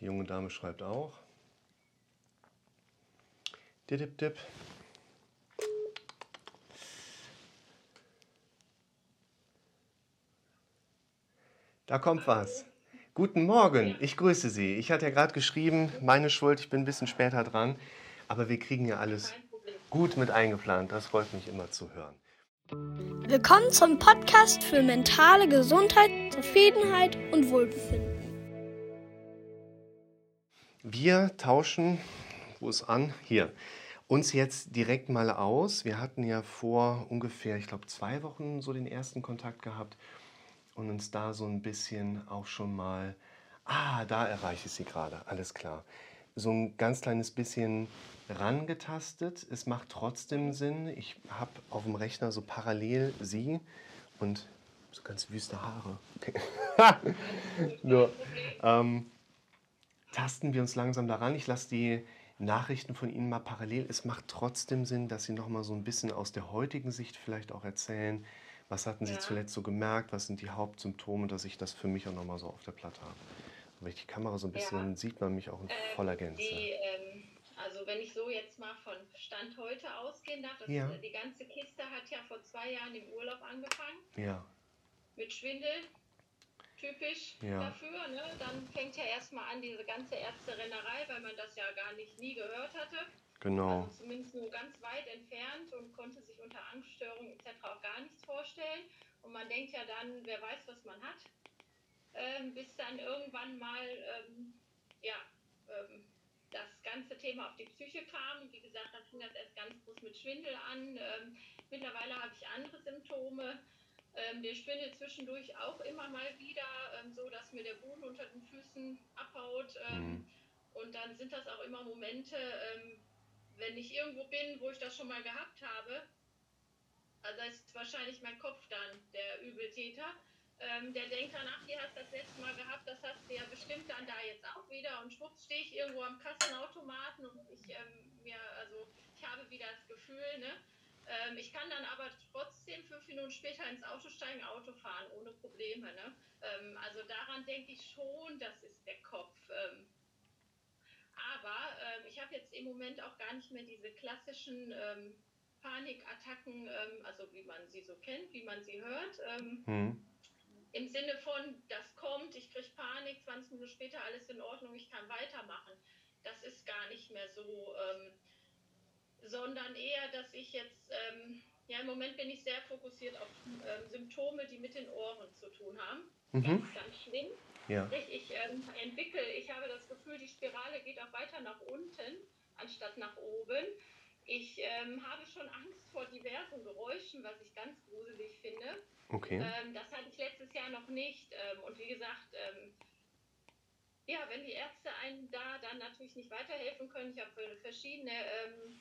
Die junge Dame schreibt auch. Dip, dip. Da kommt was. Guten Morgen, ich grüße Sie. Ich hatte ja gerade geschrieben, meine Schuld, ich bin ein bisschen später dran, aber wir kriegen ja alles gut mit eingeplant. Das freut mich immer zu hören. Willkommen zum Podcast für mentale Gesundheit, Zufriedenheit und Wohlbefinden. Wir tauschen, wo ist an? Hier. Uns jetzt direkt mal aus. Wir hatten ja vor ungefähr, ich glaube, zwei Wochen so den ersten Kontakt gehabt und uns da so ein bisschen auch schon mal, ah, da erreiche ich sie gerade, alles klar. So ein ganz kleines bisschen rangetastet. Es macht trotzdem Sinn. Ich habe auf dem Rechner so parallel sie und so ganz wüste Haare. Nur ähm, tasten wir uns langsam daran. Ich lasse die Nachrichten von Ihnen mal parallel. Es macht trotzdem Sinn, dass Sie noch mal so ein bisschen aus der heutigen Sicht vielleicht auch erzählen, was hatten Sie ja. zuletzt so gemerkt? Was sind die Hauptsymptome, dass ich das für mich auch nochmal so auf der Platte habe? Wenn ich die Kamera so ein bisschen ja. sieht man mich auch in ähm, voller Gänze. Die, ähm, also wenn ich so jetzt mal von Stand heute ausgehen darf, ja. die ganze Kiste hat ja vor zwei Jahren im Urlaub angefangen. Ja. Mit Schwindel, typisch ja. dafür. Ne? Dann fängt ja erstmal an diese ganze Ärzterennerei, weil man das ja gar nicht nie gehört hatte. Genau. Also zumindest nur ganz weit entfernt und konnte sich unter Angststörungen etc. auch gar nichts vorstellen. Und man denkt ja dann, wer weiß, was man hat. Ähm, bis dann irgendwann mal ähm, ja, ähm, das ganze Thema auf die Psyche kam. Und wie gesagt, dann fing das erst ganz groß mit Schwindel an. Ähm, mittlerweile habe ich andere Symptome. Ähm, der Schwindel zwischendurch auch immer mal wieder, ähm, so dass mir der Boden unter den Füßen abhaut. Mhm. Und dann sind das auch immer Momente, wenn ich irgendwo bin, wo ich das schon mal gehabt habe, also ist wahrscheinlich mein Kopf dann der Übeltäter, ähm, der denkt dann, ach, hier hast du das letzte Mal gehabt, das hast du ja bestimmt dann da jetzt auch wieder und schwupps stehe ich irgendwo am Kassenautomaten und ich ähm, mir, also ich habe wieder das Gefühl, ne? Ähm, ich kann dann aber trotzdem fünf Minuten später ins Auto steigen, Auto fahren, ohne Probleme, ne? Ähm, also daran denke ich schon, das ist der Kopf. Ähm, aber äh, ich habe jetzt im Moment auch gar nicht mehr diese klassischen ähm, Panikattacken, ähm, also wie man sie so kennt, wie man sie hört. Ähm, mhm. Im Sinne von, das kommt, ich kriege Panik, 20 Minuten später alles in Ordnung, ich kann weitermachen. Das ist gar nicht mehr so, ähm, sondern eher, dass ich jetzt, ähm, ja, im Moment bin ich sehr fokussiert auf ähm, Symptome, die mit den Ohren zu tun haben. Mhm. Ganz, ganz schlimm. Ja. Ich, ähm, entwickle, ich habe das Gefühl, die Spirale geht auch weiter nach unten, anstatt nach oben. Ich ähm, habe schon Angst vor diversen Geräuschen, was ich ganz gruselig finde. Okay. Ähm, das hatte ich letztes Jahr noch nicht. Ähm, und wie gesagt, ja, wenn die Ärzte einen da dann natürlich nicht weiterhelfen können, ich habe verschiedene ähm,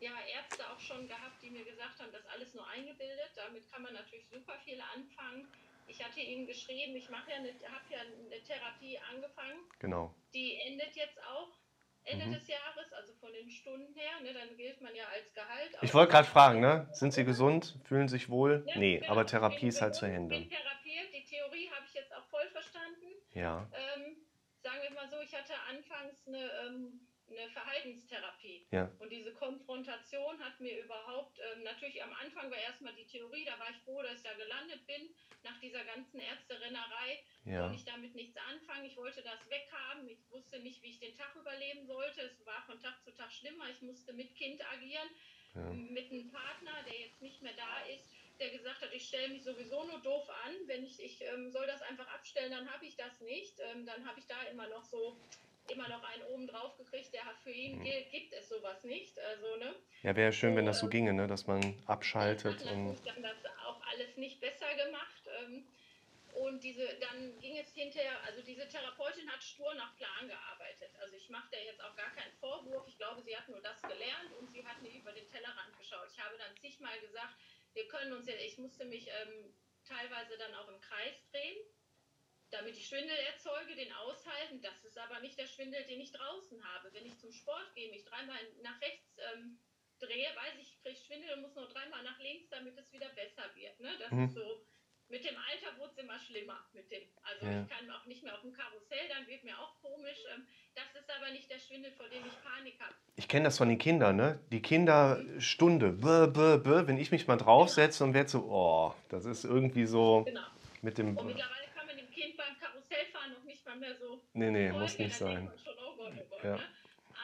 ja, Ärzte auch schon gehabt, die mir gesagt haben, das alles nur eingebildet. Damit kann man natürlich super viel anfangen. Ich hatte Ihnen geschrieben, ich mache ja eine, habe ja eine Therapie angefangen. Genau. Die endet jetzt auch Ende mhm. des Jahres, also von den Stunden her. Ne, dann gilt man ja als Gehalt. Ich wollte gerade fragen, ne? Sind Sie gesund? Fühlen sich wohl? Ja, nee, genau. aber Therapie ist halt zu hindern. Ich bin therapiert. Die Theorie habe ich jetzt auch voll verstanden. Ja. Ähm, sagen wir mal so, ich hatte anfangs eine ähm, eine Verhaltenstherapie. Ja. Und diese Konfrontation hat mir überhaupt, ähm, natürlich am Anfang war erstmal die Theorie, da war ich froh, dass ich da gelandet bin, nach dieser ganzen Ärzterennerei. Ja. Konnte ich damit nichts anfangen. Ich wollte das weghaben. Ich wusste nicht, wie ich den Tag überleben sollte. Es war von Tag zu Tag schlimmer. Ich musste mit Kind agieren, ja. mit einem Partner, der jetzt nicht mehr da ist der gesagt hat, ich stelle mich sowieso nur doof an, wenn ich, ich ähm, soll das einfach abstellen, dann habe ich das nicht. Ähm, dann habe ich da immer noch so immer noch einen oben drauf gekriegt, der hat für ihn mhm. gibt es sowas nicht. Also, ne? Ja, wäre schön, so, wenn das so ginge, ne? dass man abschaltet. Das und dann das auch alles nicht besser gemacht. Ähm, und diese, dann ging es hinterher, also diese Therapeutin hat stur nach Plan gearbeitet. Also ich mache der jetzt auch gar keinen Vorwurf. Ich glaube, sie hat nur das gelernt und sie hat nicht über den Tellerrand geschaut. Ich habe dann zigmal gesagt, wir können uns ja, ich musste mich ähm, teilweise dann auch im Kreis drehen damit ich Schwindel erzeuge, den aushalten. Das ist aber nicht der Schwindel, den ich draußen habe. Wenn ich zum Sport gehe, mich dreimal nach rechts ähm, drehe, weiß ich, ich kriege Schwindel und muss noch dreimal nach links, damit es wieder besser wird. Ne? Das mhm. ist so mit dem Alter wurde es immer schlimmer. Mit dem, also Ja. ich kann auch nicht mehr auf dem Karussell, dann wird mir auch komisch. Ähm, das ist aber nicht der Schwindel, vor dem ich Panik habe. Ich kenne das von den Kindern, ne? Die Kinderstunde, bäh, wenn ich mich mal draufsetze und werde so, oh, das ist irgendwie so Genau. mit dem. Und mittlerweile kann man dem Kind beim Mal mehr so Nee, nee, folgen. muss nicht sein. man Schon, oh Gott, oh Gott, Ja. ne?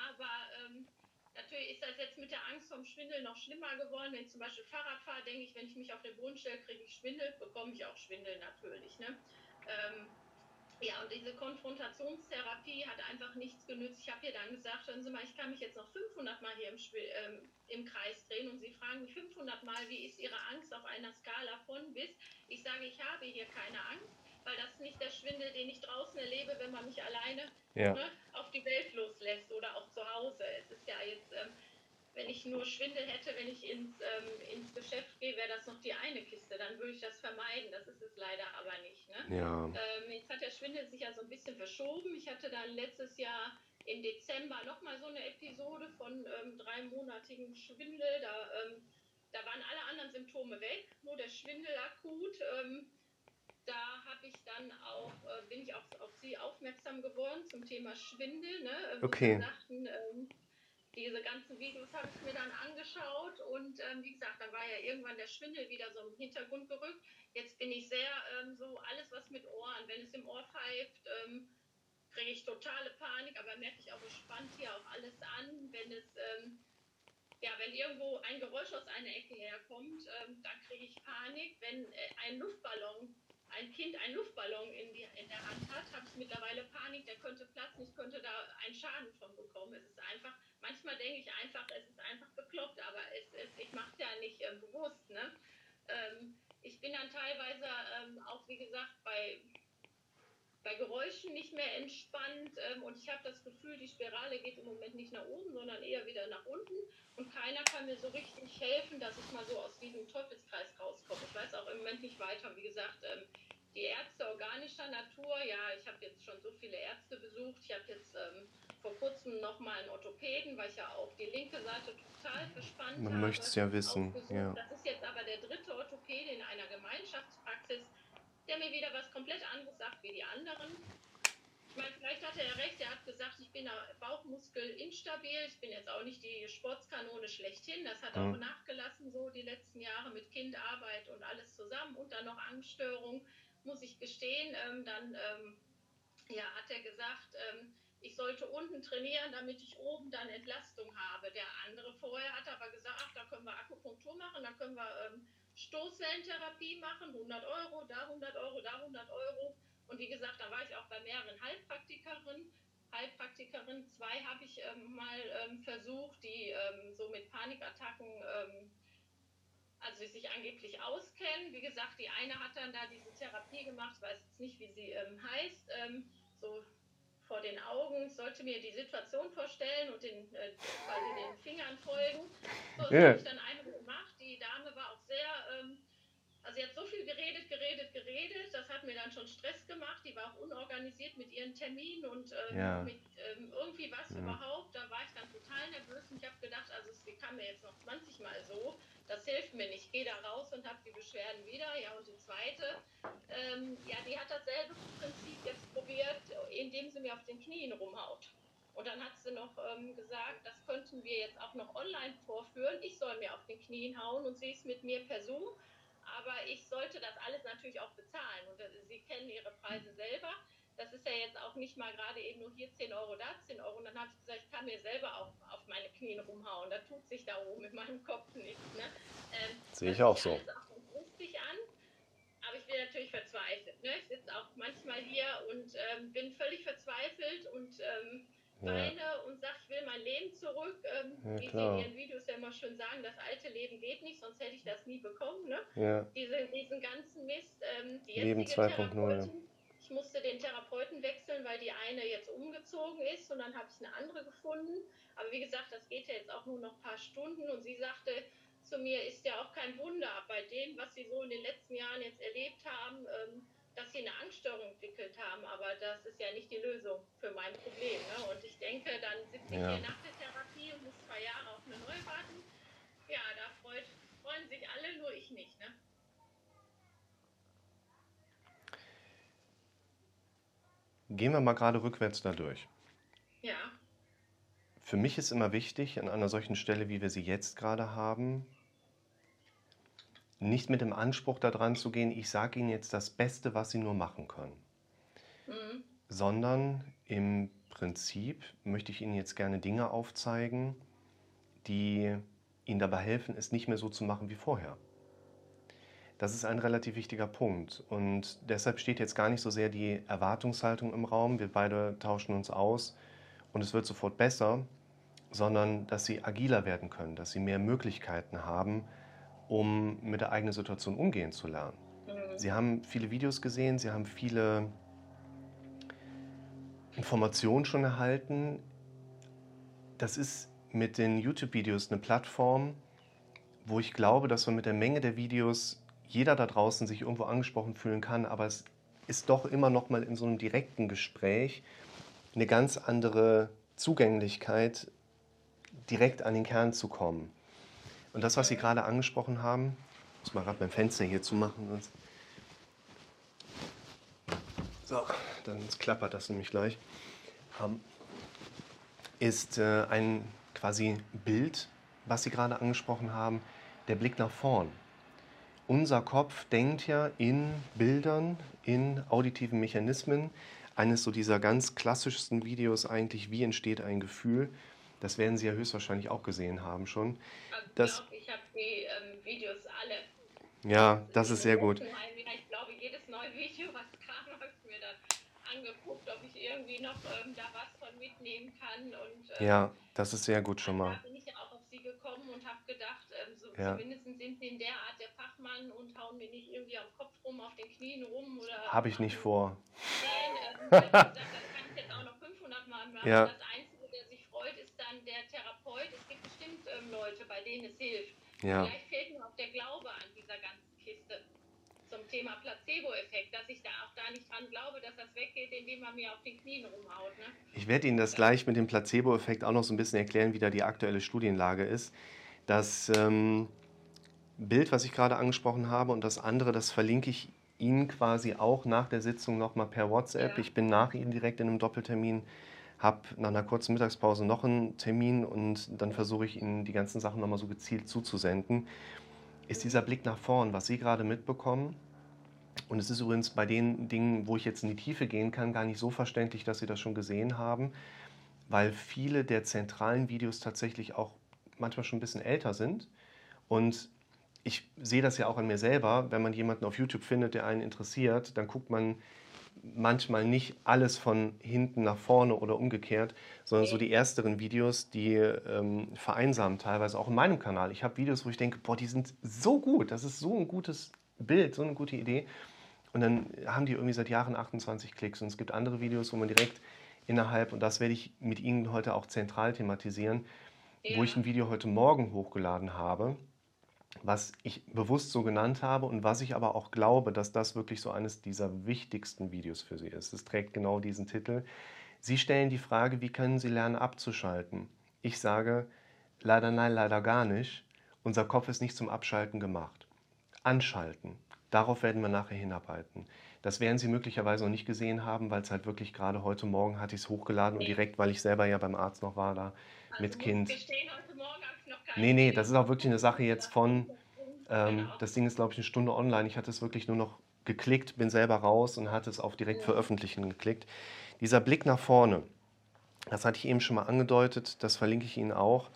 Aber ähm, natürlich ist das jetzt mit der Angst vom Schwindel noch schlimmer geworden. Wenn ich zum Beispiel Fahrrad fahre, denke ich, wenn ich mich auf den Boden stelle, kriege ich Schwindel, bekomme ich auch Schwindel natürlich. Ne? Ähm, ja, und diese Konfrontationstherapie hat einfach nichts genützt. Ich habe ihr dann gesagt, hören Sie mal, ich kann mich jetzt noch 500 Mal hier im, Schwi- ähm, im Kreis drehen und Sie fragen mich 500 Mal, wie ist Ihre Angst auf einer Skala von bis? Ich sage, ich habe hier keine Angst, weil das ist nicht der Schwindel, den ich draußen erlebe, wenn man mich alleine Ja. ne, auf die Welt loslässt oder auch zu Hause. Es ist ja jetzt, ähm, wenn ich nur Schwindel hätte, wenn ich ins, ähm, ins Geschäft gehe, wäre das noch die eine Kiste. Dann würde ich das vermeiden. Das ist es leider aber nicht. Ne? Ja. Ähm, jetzt hat der Schwindel sich ja so ein bisschen verschoben. Ich hatte dann letztes Jahr im Dezember nochmal so eine Episode von ähm, dreimonatigen Schwindel. Da, ähm, da waren alle anderen Symptome weg, nur der Schwindel akut. Ähm, da habe ich dann auch, äh, bin ich auch auf Sie aufmerksam geworden zum Thema Schwindel. Ne? Ähm, Okay. Sagten, ähm, diese ganzen Videos habe ich mir dann angeschaut und ähm, wie gesagt, dann war ja irgendwann der Schwindel wieder so im Hintergrund gerückt. Jetzt bin ich sehr ähm, so alles, was mit Ohren, wenn es im Ohr pfeift, ähm, kriege ich totale Panik, aber merke ich auch, es spannt hier auch alles an, wenn es ähm, ja, wenn irgendwo ein Geräusch aus einer Ecke herkommt, ähm, dann kriege ich Panik. Wenn äh, ein Luftballon, ein Kind einen Luftballon in, die, in der Hand hat, habe ich mittlerweile Panik, der könnte platzen, ich könnte da einen Schaden von bekommen. Es ist einfach, manchmal denke ich einfach, es ist einfach bekloppt, aber es, es, ich mache es ja nicht ähm, bewusst. Ne? Ähm, ich bin dann teilweise ähm, auch, wie gesagt, bei, bei Geräuschen nicht mehr entspannt ähm, und ich habe das Gefühl, die Spirale geht im Moment nicht nach oben, sondern eher wieder nach unten und keiner kann mir so richtig helfen, dass ich mal so aus diesem Teufelskreis rauskomme. Ich weiß auch im Moment nicht weiter. Wie gesagt, ähm, die Ärzte organischer Natur, ja, ich habe jetzt schon so viele Ärzte besucht. Ich habe jetzt ähm, vor kurzem nochmal einen Orthopäden, weil ich ja auch die linke Seite total verspannt Man habe. möchte es ja wissen, ja. Das ist jetzt aber der dritte Orthopäde in einer Gemeinschaftspraxis, der mir wieder was komplett anderes sagt wie die anderen. Ich meine, vielleicht hat er ja recht, er hat gesagt, ich bin Bauchmuskel instabil, ich bin jetzt auch nicht die Sportskanone schlechthin, das hat Mhm. auch nachgelassen so die letzten Jahre mit Kindarbeit und alles zusammen und dann noch Angststörung, muss ich gestehen, ähm, dann ähm, ja, hat er gesagt, ähm, ich sollte unten trainieren, damit ich oben dann Entlastung habe. Der andere vorher hat aber gesagt, ach, da können wir Akupunktur machen, da können wir ähm, Stoßwellentherapie machen, 100 Euro, da 100 Euro, da 100 Euro. Und wie gesagt, da war ich auch bei mehreren Heilpraktikerinnen. Heilpraktikerinnen, zwei habe ich ähm, mal ähm, versucht, die ähm, so mit Panikattacken, ähm, also die sich angeblich auskennen. Wie gesagt, die eine hat dann da diese Therapie gemacht, weiß jetzt nicht, wie sie ähm, heißt, ähm, so vor den Augen, sollte mir die Situation vorstellen und den, äh, quasi den Fingern folgen. So, das Ja. habe ich dann einmal gemacht. Die Dame war auch sehr, ähm, also sie hat so viel geredet, geredet, geredet. Das hat mir dann schon Stress gemacht. Die war auch unorganisiert mit ihren Terminen und ähm, Ja. mit ähm, irgendwie was Ja. überhaupt. Da war ich dann total nervös und ich habe gedacht, also es kam mir jetzt noch 20 Mal so. Das hilft mir nicht. Ich gehe da raus und habe die Beschwerden wieder. Ja, und die zweite, ähm, ja, die hat dasselbe Prinzip jetzt probiert, indem sie mir auf den Knien rumhaut. Und dann hat sie noch ähm, gesagt, das könnten wir jetzt auch noch online vorführen. Ich soll mir auf den Knien hauen und sie ist mit mir per Zoom. Aber ich sollte das alles natürlich auch bezahlen. Und äh, Sie kennen Ihre Preise selber. Das ist ja jetzt auch nicht mal gerade eben nur hier 10 Euro, da 10 Euro. Und dann habe ich gesagt, ich kann mir selber auch auf meine Knien rumhauen. Da tut sich da oben in meinem Kopf nichts. Ne? Ähm, Sehe ich das auch so. alles auch lustig an. Aber ich bin natürlich verzweifelt. Ne? Ich sitze auch manchmal hier und ähm, bin völlig verzweifelt und ähm, Ja. weine und sage, ich will mein Leben zurück. Ähm, Ja, wie Sie klar. in Ihren Videos ja immer schön sagen, das alte Leben geht nicht, sonst hätte ich das nie bekommen. Ne? Ja. Diese, diesen ganzen Mist. Ähm, die Leben jetzige 2.0, ja. Therapeutin, Ich musste den Therapeuten wechseln, weil die eine jetzt umgezogen ist und dann habe ich eine andere gefunden. Aber wie gesagt, das geht ja jetzt auch nur noch ein paar Stunden und sie sagte zu mir, ist ja auch kein Wunder bei dem, was sie so in den letzten Jahren jetzt erlebt haben, ähm, dass sie eine Angststörung entwickelt haben, aber das ist ja nicht die Lösung für mein Problem. Ne? Und ich denke, dann sitze ich ja. hier nach der Therapie und muss zwei Jahre auf eine neue warten. Ja, da freut, freuen sich alle, nur ich nicht. Ne? Gehen wir mal gerade rückwärts da durch. Ja. Für mich ist immer wichtig, an einer solchen Stelle, wie wir sie jetzt gerade haben, nicht mit dem Anspruch da dran zu gehen, ich sage Ihnen jetzt das Beste, was Sie nur machen können, Mhm. sondern im Prinzip möchte ich Ihnen jetzt gerne Dinge aufzeigen, die Ihnen dabei helfen, es nicht mehr so zu machen wie vorher. Das ist ein relativ wichtiger Punkt und deshalb steht jetzt gar nicht so sehr die Erwartungshaltung im Raum, wir beide tauschen uns aus und es wird sofort besser, sondern dass Sie agiler werden können, dass Sie mehr Möglichkeiten haben, um mit der eigenen Situation umgehen zu lernen. Mhm. Sie haben viele Videos gesehen, Sie haben viele Informationen schon erhalten. Das ist mit den YouTube-Videos eine Plattform, wo ich glaube, dass man mit der Menge der Videos jeder da draußen sich irgendwo angesprochen fühlen kann, aber es ist doch immer noch mal in so einem direkten Gespräch eine ganz andere Zugänglichkeit, direkt an den Kern zu kommen. Und das, was Sie gerade angesprochen haben, muss mal gerade mein Fenster hier zumachen, sonst so, dann klappert das nämlich gleich. Ähm, ist äh, ein quasi Bild, was Sie gerade angesprochen haben, der Blick nach vorn. Unser Kopf denkt ja in Bildern, in auditiven Mechanismen. Eines so dieser ganz klassischsten Videos eigentlich, wie entsteht ein Gefühl. Das werden Sie ja höchstwahrscheinlich auch gesehen haben schon. Das- ich habe die ähm, Videos alle. Ja, das ist sehr gut. Ich glaube, jedes neue Video, was kam, habe ich mir dann angeguckt, ob ich irgendwie noch ähm, da was von mitnehmen kann. Und, ähm, Ja, das ist sehr gut schon mal. Da bin ich ja auch auf sie gekommen und habe gedacht, ähm, so Ja. zumindest sind sie in der Art der Fachmann und hauen mir nicht irgendwie am Kopf rum, auf den Knien rum oder. Habe ich nicht vor. Nein, ähm, ich gesagt, das kann ich jetzt auch noch 500 Mal machen. Ja. Das Einzige, der sich freut, ist dann der Therapeut. Es gibt bestimmt ähm, Leute, bei denen es hilft. Ja, Vielleicht fehlt mir auch der Glaube an dieser ganzen Kiste zum Thema Placebo-Effekt, dass ich da auch da nicht dran glaube, dass das weggeht, indem man mir auf den Knien rumhaut. Ne? ich werde Ihnen das gleich mit dem Placebo-Effekt auch noch so ein bisschen erklären, wie da die aktuelle Studienlage ist. Das ähm, Bild, was ich gerade angesprochen habe, und das andere, das verlinke ich Ihnen quasi auch nach der Sitzung nochmal per WhatsApp. Ja. Ich bin nach Ihnen direkt in einem Doppeltermin, habe nach einer kurzen Mittagspause noch einen Termin und dann versuche ich Ihnen die ganzen Sachen nochmal so gezielt zuzusenden. Ist dieser Blick nach vorn, was Sie gerade mitbekommen, und es ist übrigens bei den Dingen, wo ich jetzt in die Tiefe gehen kann, gar nicht so verständlich, dass Sie das schon gesehen haben, weil viele der zentralen Videos tatsächlich auch manchmal schon ein bisschen älter sind. Und ich sehe das ja auch an mir selber, wenn man jemanden auf YouTube findet, der einen interessiert, dann guckt man manchmal nicht alles von hinten nach vorne oder umgekehrt, sondern so die ersteren Videos, die ähm, vereinsamen teilweise auch in meinem Kanal. Ich habe Videos, wo ich denke, boah, die sind so gut, das ist so ein gutes Bild, so eine gute Idee. Und dann haben die irgendwie seit Jahren 28 Klicks. Und es gibt andere Videos, wo man direkt innerhalb, und das werde ich mit Ihnen heute auch zentral thematisieren, wo ich ein Video heute Morgen hochgeladen habe, was ich bewusst so genannt habe und was ich aber auch glaube, dass das wirklich so eines dieser wichtigsten Videos für Sie ist. Es trägt genau diesen Titel. Sie stellen die Frage, wie können Sie lernen abzuschalten? Ich sage, leider nein, leider gar nicht. Unser Kopf ist nicht zum Abschalten gemacht. Anschalten. Darauf werden wir nachher hinarbeiten. Das werden Sie möglicherweise noch nicht gesehen haben, weil es halt wirklich gerade heute Morgen hatte ich es hochgeladen und Nee. direkt, weil ich selber ja beim Arzt noch war da Also mit Kind. Morgen habe ich noch keinen Nee, nee, das ist auch wirklich eine Sache jetzt von, ähm, das Ding ist, glaube ich, eine Stunde online. Ich hatte es wirklich nur noch geklickt, bin selber raus und hatte es auf direkt veröffentlichen geklickt. Dieser Blick nach vorne, das hatte ich eben schon mal angedeutet, das verlinke ich Ihnen auch,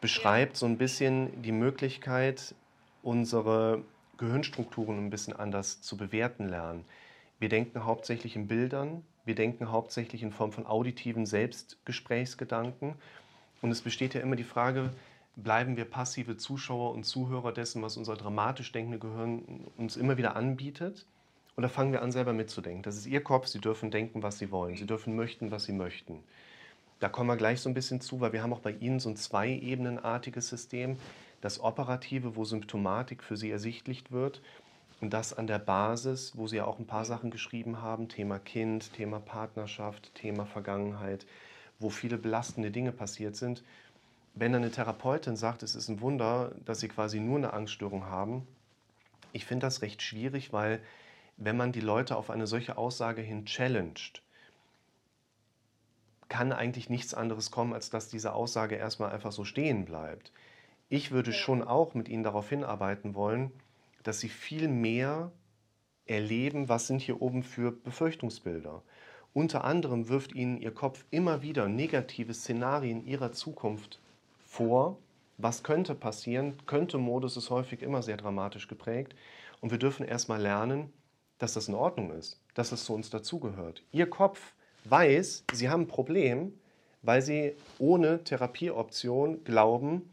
beschreibt so ein bisschen die Möglichkeit, unsere Gehirnstrukturen ein bisschen anders zu bewerten lernen. Wir denken hauptsächlich in Bildern, wir denken hauptsächlich in Form von auditiven Selbstgesprächsgedanken. Und es besteht ja immer die Frage, bleiben wir passive Zuschauer und Zuhörer dessen, was unser dramatisch denkende Gehirn uns immer wieder anbietet? Oder fangen wir an, selber mitzudenken? Das ist Ihr Kopf, Sie dürfen denken, was Sie wollen. Sie dürfen möchten, was Sie möchten. Da kommen wir gleich so ein bisschen zu, weil wir haben auch bei Ihnen so ein zweiebenenartiges System. Das Operative, wo Symptomatik für Sie ersichtlich wird. Und das an der Basis, wo Sie ja auch ein paar Sachen geschrieben haben, Thema Kind, Thema Partnerschaft, Thema Vergangenheit, wo viele belastende Dinge passiert sind. Wenn eine Therapeutin sagt, es ist ein Wunder, dass Sie quasi nur eine Angststörung haben, ich finde das recht schwierig, weil wenn man die Leute auf eine solche Aussage hin challenged, kann eigentlich nichts anderes kommen, als dass diese Aussage erstmal einfach so stehen bleibt. Ich würde schon auch mit Ihnen darauf hinarbeiten wollen, dass Sie viel mehr erleben, was sind hier oben für Befürchtungsbilder. Unter anderem wirft Ihnen Ihr Kopf immer wieder negative Szenarien Ihrer Zukunft vor. Was könnte passieren? Könnte Modus ist häufig immer sehr dramatisch geprägt. Und wir dürfen erstmal lernen, dass das in Ordnung ist, dass es zu uns dazugehört. Ihr Kopf weiß, Sie haben ein Problem, weil Sie ohne Therapieoption glauben,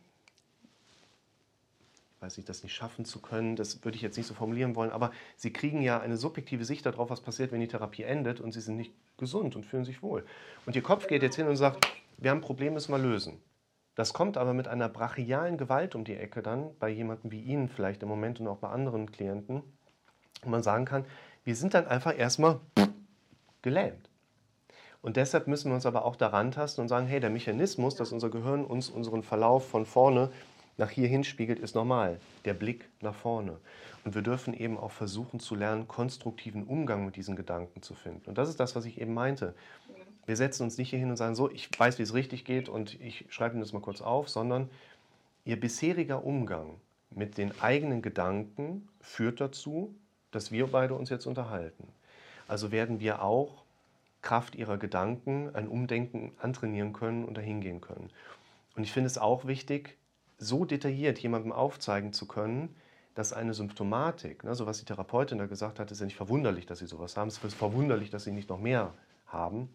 weiß ich, das nicht schaffen zu können, das würde ich jetzt nicht so formulieren wollen, aber Sie kriegen ja eine subjektive Sicht darauf, was passiert, wenn die Therapie endet und Sie sind nicht gesund und fühlen sich wohl. Und Ihr Kopf geht jetzt hin und sagt, wir haben ein Problem, müssen wir lösen. Das kommt aber mit einer brachialen Gewalt um die Ecke dann, bei jemandem wie Ihnen vielleicht im Moment und auch bei anderen Klienten, wo man sagen kann, wir sind dann einfach erstmal gelähmt. Und deshalb müssen wir uns aber auch daran tasten und sagen, hey, der Mechanismus, dass unser Gehirn uns unseren Verlauf von vorne nach hier hinspiegelt, ist normal. Der Blick nach vorne. Und wir dürfen eben auch versuchen zu lernen, konstruktiven Umgang mit diesen Gedanken zu finden. Und das ist das, was ich eben meinte. Wir setzen uns nicht hier hin und sagen, so, ich weiß, wie es richtig geht und ich schreibe Ihnen das mal kurz auf, sondern Ihr bisheriger Umgang mit den eigenen Gedanken führt dazu, dass wir beide uns jetzt unterhalten. Also werden wir auch Kraft ihrer Gedanken ein Umdenken antrainieren können und dahin gehen können. Und ich finde es auch wichtig, so detailliert jemandem aufzeigen zu können, dass eine Symptomatik, ne, so was die Therapeutin da gesagt hat, ist ja nicht verwunderlich, dass sie sowas haben, es ist verwunderlich, dass sie nicht noch mehr haben.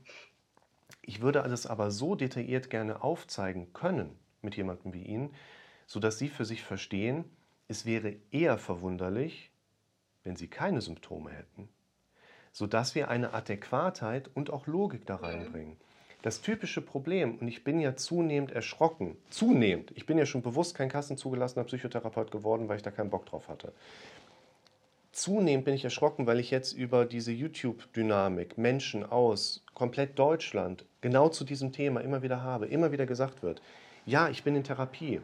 Ich würde alles aber so detailliert gerne aufzeigen können mit jemandem wie Ihnen, sodass Sie für sich verstehen, es wäre eher verwunderlich, wenn Sie keine Symptome hätten, sodass wir eine Adäquatheit und auch Logik da reinbringen. Das typische Problem, und ich bin ja zunehmend erschrocken, zunehmend, ich bin ja schon bewusst kein kassenzugelassener Psychotherapeut geworden, weil ich da keinen Bock drauf hatte. Zunehmend bin ich erschrocken, weil ich jetzt über diese YouTube-Dynamik Menschen aus komplett Deutschland genau zu diesem Thema immer wieder habe, immer wieder gesagt wird, ja, ich bin in Therapie.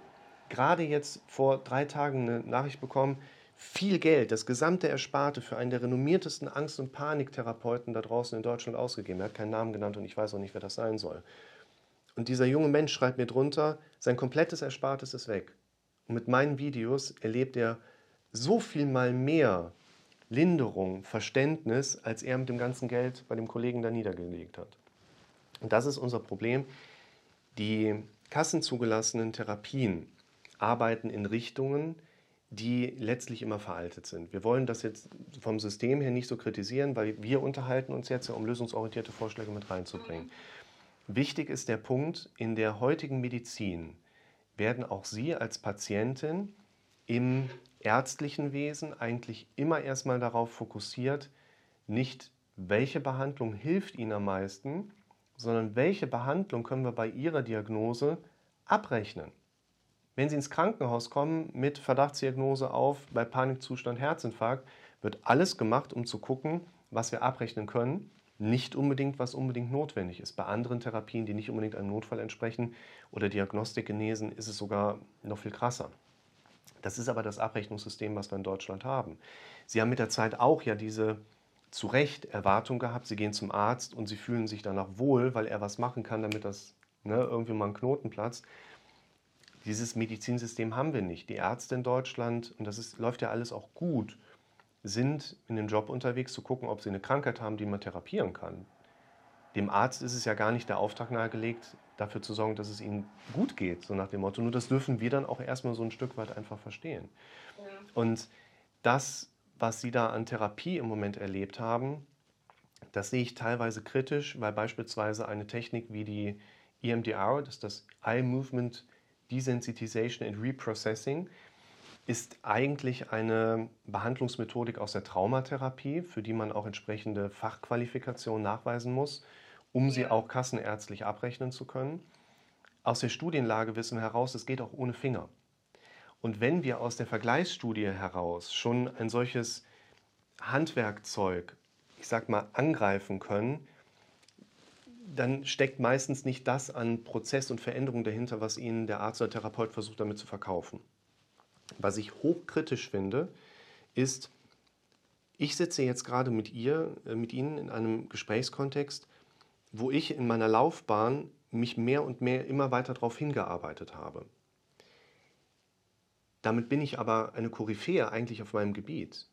Gerade jetzt vor drei Tagen eine Nachricht bekommen, viel Geld, das gesamte Ersparte für einen der renommiertesten Angst- und Paniktherapeuten da draußen in Deutschland ausgegeben. Er hat keinen Namen genannt und ich weiß auch nicht, wer das sein soll. Und dieser junge Mensch schreibt mir drunter, sein komplettes Erspartes ist weg. Und mit meinen Videos erlebt er so viel mal mehr Linderung, Verständnis, als er mit dem ganzen Geld bei dem Kollegen da niedergelegt hat. Und das ist unser Problem. Die kassenzugelassenen Therapien arbeiten in Richtungen, die letztlich immer veraltet sind. Wir wollen das jetzt vom System her nicht so kritisieren, weil wir unterhalten uns jetzt ja, um lösungsorientierte Vorschläge mit reinzubringen. Wichtig ist der Punkt, in der heutigen Medizin werden auch Sie als Patientin im ärztlichen Wesen eigentlich immer erstmal darauf fokussiert, nicht welche Behandlung hilft Ihnen am meisten, sondern welche Behandlung können wir bei Ihrer Diagnose abrechnen. Wenn Sie ins Krankenhaus kommen mit Verdachtsdiagnose auf bei Panikzustand Herzinfarkt, wird alles gemacht, um zu gucken, was wir abrechnen können, nicht unbedingt, was unbedingt notwendig ist. Bei anderen Therapien, die nicht unbedingt einem Notfall entsprechen oder Diagnostikgenesen, ist es sogar noch viel krasser. Das ist aber das Abrechnungssystem, was wir in Deutschland haben. Sie haben mit der Zeit auch ja diese zu Recht Erwartung gehabt, Sie gehen zum Arzt und Sie fühlen sich danach wohl, weil er was machen kann, damit das ne, irgendwie mal ein Knoten platzt. Dieses Medizinsystem haben wir nicht. Die Ärzte in Deutschland, und das ist, läuft ja alles auch gut, sind in dem Job unterwegs zu gucken, ob sie eine Krankheit haben, die man therapieren kann. Dem Arzt ist es ja gar nicht der Auftrag nahegelegt, dafür zu sorgen, dass es ihnen gut geht, so nach dem Motto. Nur das dürfen wir dann auch erstmal so ein Stück weit einfach verstehen. Ja. Und das, was Sie da an Therapie im Moment erlebt haben, das sehe ich teilweise kritisch, weil beispielsweise eine Technik wie die EMDR, das ist das Eye Movement Desensitization and Reprocessing ist eigentlich eine Behandlungsmethodik aus der Traumatherapie, für die man auch entsprechende Fachqualifikation nachweisen muss, um sie auch kassenärztlich abrechnen zu können. Aus der Studienlage wissen wir heraus, es geht auch ohne Finger. Und wenn wir aus der Vergleichsstudie heraus schon ein solches Handwerkzeug, ich sag mal, angreifen können, dann steckt meistens nicht das an Prozess und Veränderung dahinter, was Ihnen der Arzt oder Therapeut versucht damit zu verkaufen. Was ich hochkritisch finde, ist, ich sitze jetzt gerade mit ihr, äh, mit Ihnen in einem Gesprächskontext, wo ich in meiner Laufbahn mich mehr und mehr immer weiter darauf hingearbeitet habe. Damit bin ich aber eine Koryphäe eigentlich auf meinem Gebiet.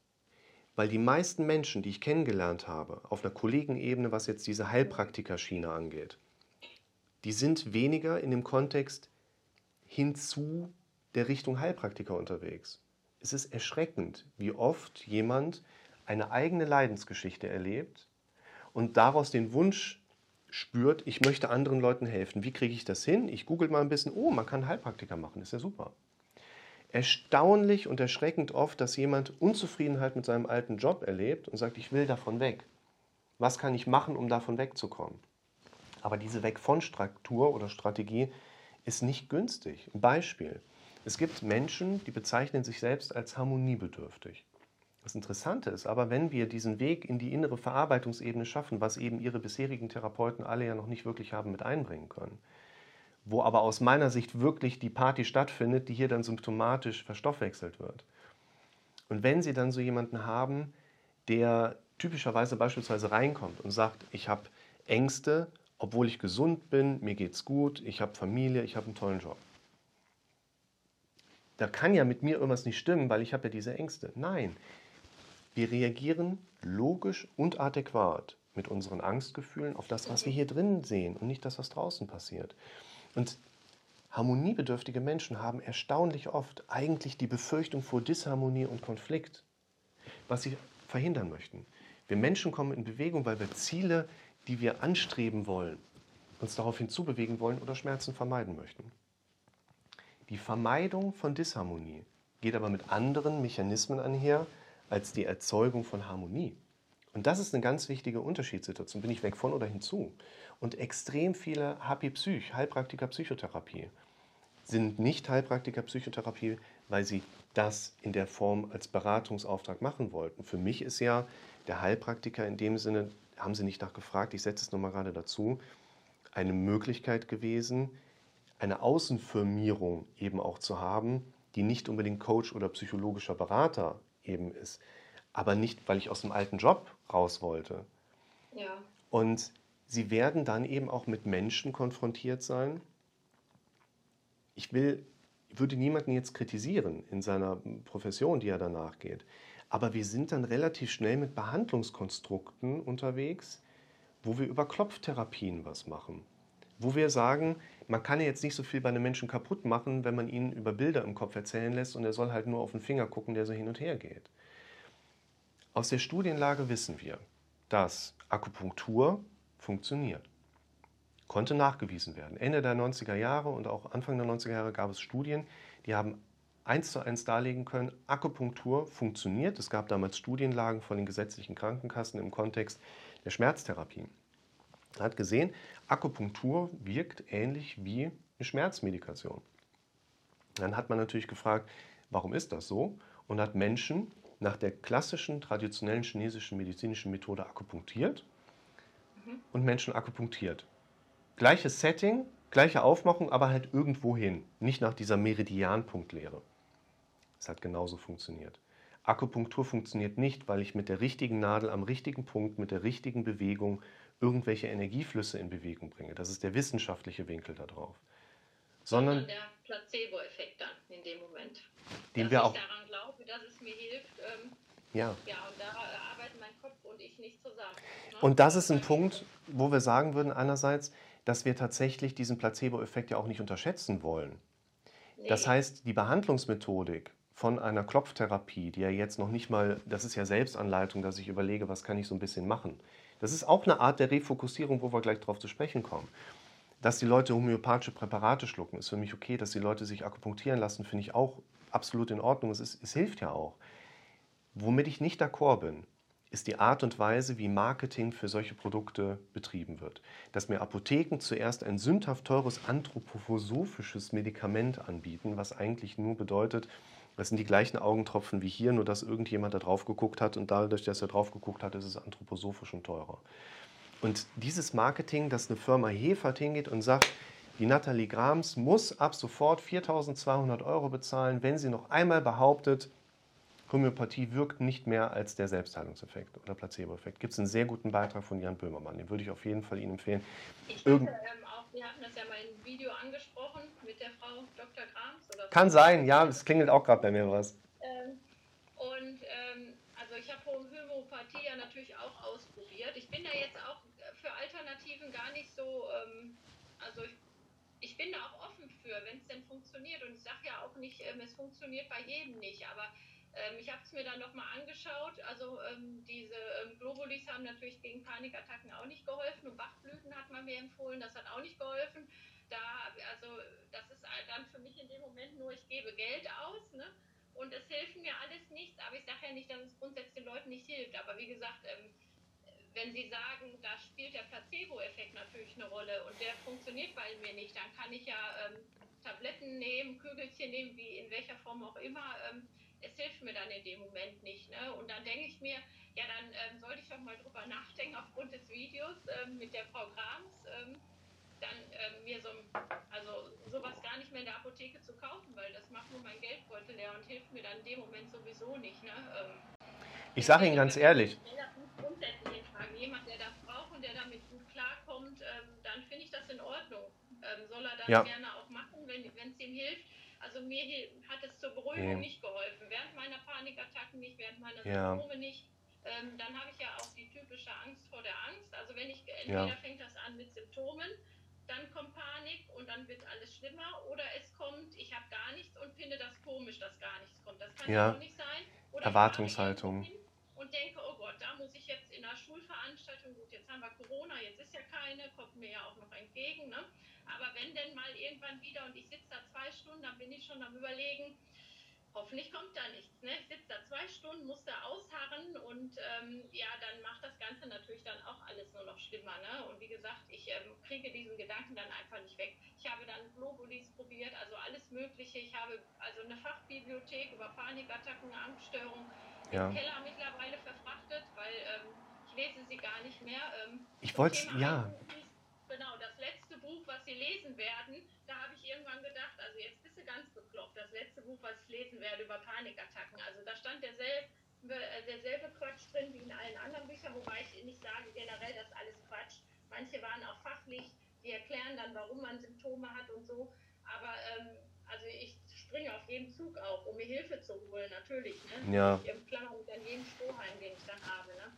Weil die meisten Menschen, die ich kennengelernt habe, auf einer Kollegenebene, was jetzt diese Heilpraktikerschiene angeht, die sind weniger in dem Kontext hinzu der Richtung Heilpraktiker unterwegs. Es ist erschreckend, wie oft jemand eine eigene Leidensgeschichte erlebt und daraus den Wunsch spürt, ich möchte anderen Leuten helfen. Wie kriege ich das hin? Ich google mal ein bisschen, oh, man kann Heilpraktiker machen, ist ja super. Erstaunlich und erschreckend oft, dass jemand Unzufriedenheit mit seinem alten Job erlebt und sagt, ich will davon weg. Was kann ich machen, um davon wegzukommen? Aber diese Weg von Struktur oder Strategie ist nicht günstig. Beispiel. Es gibt Menschen, die bezeichnen sich selbst als harmoniebedürftig. Das Interessante ist aber, wenn wir diesen Weg in die innere Verarbeitungsebene schaffen, was eben ihre bisherigen Therapeuten alle ja noch nicht wirklich haben mit einbringen können, wo aber aus meiner Sicht wirklich die Party stattfindet, die hier dann symptomatisch verstoffwechselt wird. Und wenn Sie dann so jemanden haben, der typischerweise beispielsweise reinkommt und sagt, ich habe Ängste, obwohl ich gesund bin, mir geht's gut, ich habe Familie, ich habe einen tollen Job. Da kann ja mit mir irgendwas nicht stimmen, weil ich habe ja diese Ängste. Nein, wir reagieren logisch und adäquat mit unseren Angstgefühlen auf das, was wir hier drin sehen und nicht das, was draußen passiert. Und harmoniebedürftige Menschen haben erstaunlich oft eigentlich die Befürchtung vor Disharmonie und Konflikt, was sie verhindern möchten. Wir Menschen kommen in Bewegung, weil wir Ziele, die wir anstreben wollen, uns darauf hinzubewegen wollen oder Schmerzen vermeiden möchten. Die Vermeidung von Disharmonie geht aber mit anderen Mechanismen einher, als die Erzeugung von Harmonie. Und das ist eine ganz wichtige Unterschiedssituation. Bin ich weg von oder hinzu? Und extrem viele Happy Psych, Heilpraktiker Psychotherapie, sind nicht Heilpraktiker Psychotherapie, weil sie das in der Form als Beratungsauftrag machen wollten. Für mich ist ja der Heilpraktiker in dem Sinne, haben Sie nicht nachgefragt, ich setze es nochmal gerade dazu, eine Möglichkeit gewesen, eine Außenfirmierung eben auch zu haben, die nicht unbedingt Coach oder psychologischer Berater eben ist. Aber nicht, weil ich aus dem alten Job raus wollte. Ja. Und sie werden dann eben auch mit Menschen konfrontiert sein. Ich will, würde niemanden jetzt kritisieren in seiner Profession, die er danach geht. Aber wir sind dann relativ schnell mit Behandlungskonstrukten unterwegs, wo wir über Klopftherapien was machen. Wo wir sagen, man kann ja jetzt nicht so viel bei einem Menschen kaputt machen, wenn man ihn über Bilder im Kopf erzählen lässt und er soll halt nur auf den Finger gucken, der so hin und her geht. Aus der Studienlage wissen wir, dass Akupunktur funktioniert. Konnte nachgewiesen werden. Ende der 90er Jahre und auch Anfang der 90er Jahre gab es Studien, die haben eins zu eins darlegen können, Akupunktur funktioniert. Es gab damals Studienlagen von den gesetzlichen Krankenkassen im Kontext der Schmerztherapie. Man hat gesehen, Akupunktur wirkt ähnlich wie eine Schmerzmedikation. Dann hat man natürlich gefragt, warum ist das so? Und hat Menschen nach der klassischen, traditionellen chinesischen medizinischen Methode akupunktiert mhm. und Menschen akupunktiert. Gleiches Setting, gleiche Aufmachung, aber halt irgendwo hin. Nicht nach dieser Meridianpunktlehre. Es hat genauso funktioniert. Akupunktur funktioniert nicht, weil ich mit der richtigen Nadel am richtigen Punkt, mit der richtigen Bewegung irgendwelche Energieflüsse in Bewegung bringe. Das ist der wissenschaftliche Winkel darauf. Sondern der Placebo-Effekt dann in dem Moment. Den dass wir auch ich daran glaube, dass es mir hilft. Ähm, ja. Ja, und da arbeiten mein Kopf und ich nicht zusammen. Ne? Und das ist ein Punkt, wo wir sagen würden, einerseits, dass wir tatsächlich diesen Placebo-Effekt ja auch nicht unterschätzen wollen. Nee. Das heißt, die Behandlungsmethodik von einer Klopftherapie, die ja jetzt noch nicht mal, das ist ja Selbstanleitung, dass ich überlege, was kann ich so ein bisschen machen. Das ist auch eine Art der Refokussierung, wo wir gleich darauf zu sprechen kommen. Dass die Leute homöopathische Präparate schlucken, ist für mich okay. Dass die Leute sich akupunktieren lassen, finde ich auch absolut in Ordnung. Es, ist, es hilft ja auch. Womit ich nicht d'accord bin, ist die Art und Weise, wie Marketing für solche Produkte betrieben wird. Dass mir Apotheken zuerst ein sündhaft teures anthroposophisches Medikament anbieten, was eigentlich nur bedeutet, das sind die gleichen Augentropfen wie hier, nur dass irgendjemand da drauf geguckt hat und dadurch, dass er drauf geguckt hat, ist es anthroposophisch und teurer. Und dieses Marketing, dass eine Firma Hefert hingeht und sagt, die Nathalie Grams muss ab sofort 4.200 Euro bezahlen, wenn sie noch einmal behauptet, Homöopathie wirkt nicht mehr als der Selbstheilungseffekt oder Placebo-Effekt. Gibt es einen sehr guten Beitrag von Jan Böhmermann, den würde ich auf jeden Fall Ihnen empfehlen. Ich Irgend hatte, ähm, wir hatten das ja mal im Video angesprochen mit der Frau Dr. Grams. Oder Kann sein, ja, es klingelt auch gerade bei mir was. Ähm, und ähm, also ich habe Homöopathie ja natürlich auch ausprobiert. Ich bin da jetzt auch für Alternativen gar nicht so, ähm, also ich, ich bin da auch offen für, wenn es denn funktioniert. Und ich sage ja auch nicht, ähm, es funktioniert bei jedem nicht, aber ähm, ich habe es mir dann nochmal angeschaut. Also ähm, diese ähm, Globulis haben natürlich gegen Panikattacken auch nicht geholfen und Bachblüten hat man mir empfohlen, das hat auch nicht geholfen. Da, also das ist dann für mich in dem Moment nur, ich gebe Geld aus ne? und es hilft mir alles nichts, aber ich sage ja nicht, dass es grundsätzlich den Leuten nicht hilft. Aber wie gesagt, ähm, wenn Sie sagen, da spielt der Placebo-Effekt natürlich eine Rolle und der funktioniert bei mir nicht, dann kann ich ja ähm, Tabletten nehmen, Kügelchen nehmen, wie in welcher Form auch immer. Es hilft mir dann in dem Moment nicht. Ne? Und dann denke ich mir, ja, dann ähm, sollte ich doch mal drüber nachdenken, aufgrund des Videos ähm, mit der Frau Grams, ähm, dann ähm, mir so, also sowas gar nicht mehr in der Apotheke zu kaufen, weil das macht nur mein Geldbeutel leer und hilft mir dann in dem Moment sowieso nicht. Ne? Ähm, ich sage Ihnen ganz ehrlich. Jemand, der das braucht und der damit gut klarkommt, ähm, dann finde ich das in Ordnung. soll er dann ja. gerne auch machen, wenn es ihm hilft. Also mir hat es zur Beruhigung nee. nicht geholfen. Während meiner Panikattacken nicht, während meiner ja. Symptome nicht. Ähm, dann habe ich ja auch die typische Angst vor der Angst. Also wenn ich entweder ja. fängt das an mit Symptomen, dann kommt Panik und dann wird alles schlimmer. Oder es kommt, ich habe gar nichts und finde das komisch, dass gar nichts kommt. Das kann ja auch nicht sein. Oder Erwartungshaltung. Und denke, oh Gott, da muss ich jetzt in einer Schulveranstaltung, gut, jetzt haben wir Corona, jetzt ist ja keine, kommt mir ja auch noch entgegen. Ne? Aber wenn denn mal irgendwann wieder und ich sitze da zwei Stunden, dann bin ich schon am Überlegen, hoffentlich kommt da nichts. Ne? Ich sitze da zwei Stunden, muss da ausharren und ähm, ja, dann macht das Ganze natürlich dann auch alles nur noch schlimmer. Ne? Und wie gesagt, ich ähm, kriege diesen Gedanken dann einfach nicht weg. Ich habe dann Globulis probiert, also alles Mögliche. Ich habe also eine Fachbibliothek über Panikattacken, Angststörungen ja. im Keller mittlerweile verfrachtet, weil ähm, ich lese sie gar nicht mehr. Ähm, ich wollte es, ja. Genau, das letzte Buch, was Sie lesen werden, da habe ich irgendwann gedacht, also jetzt bist du ganz bekloppt. Das letzte Buch, was ich lesen werde über Panikattacken. Also da stand derselbe, äh, derselbe Quatsch drin wie in allen anderen Büchern, wobei ich nicht sage generell, das ist alles Quatsch. Manche waren auch fachlich, die erklären dann, warum man Symptome hat und so. Aber ähm, also ich springe auf jeden Zug auf, um mir Hilfe zu holen, natürlich. Ne? Ja. Ich klammer mich an jeden Strohhalm, den ich dann habe. Ne?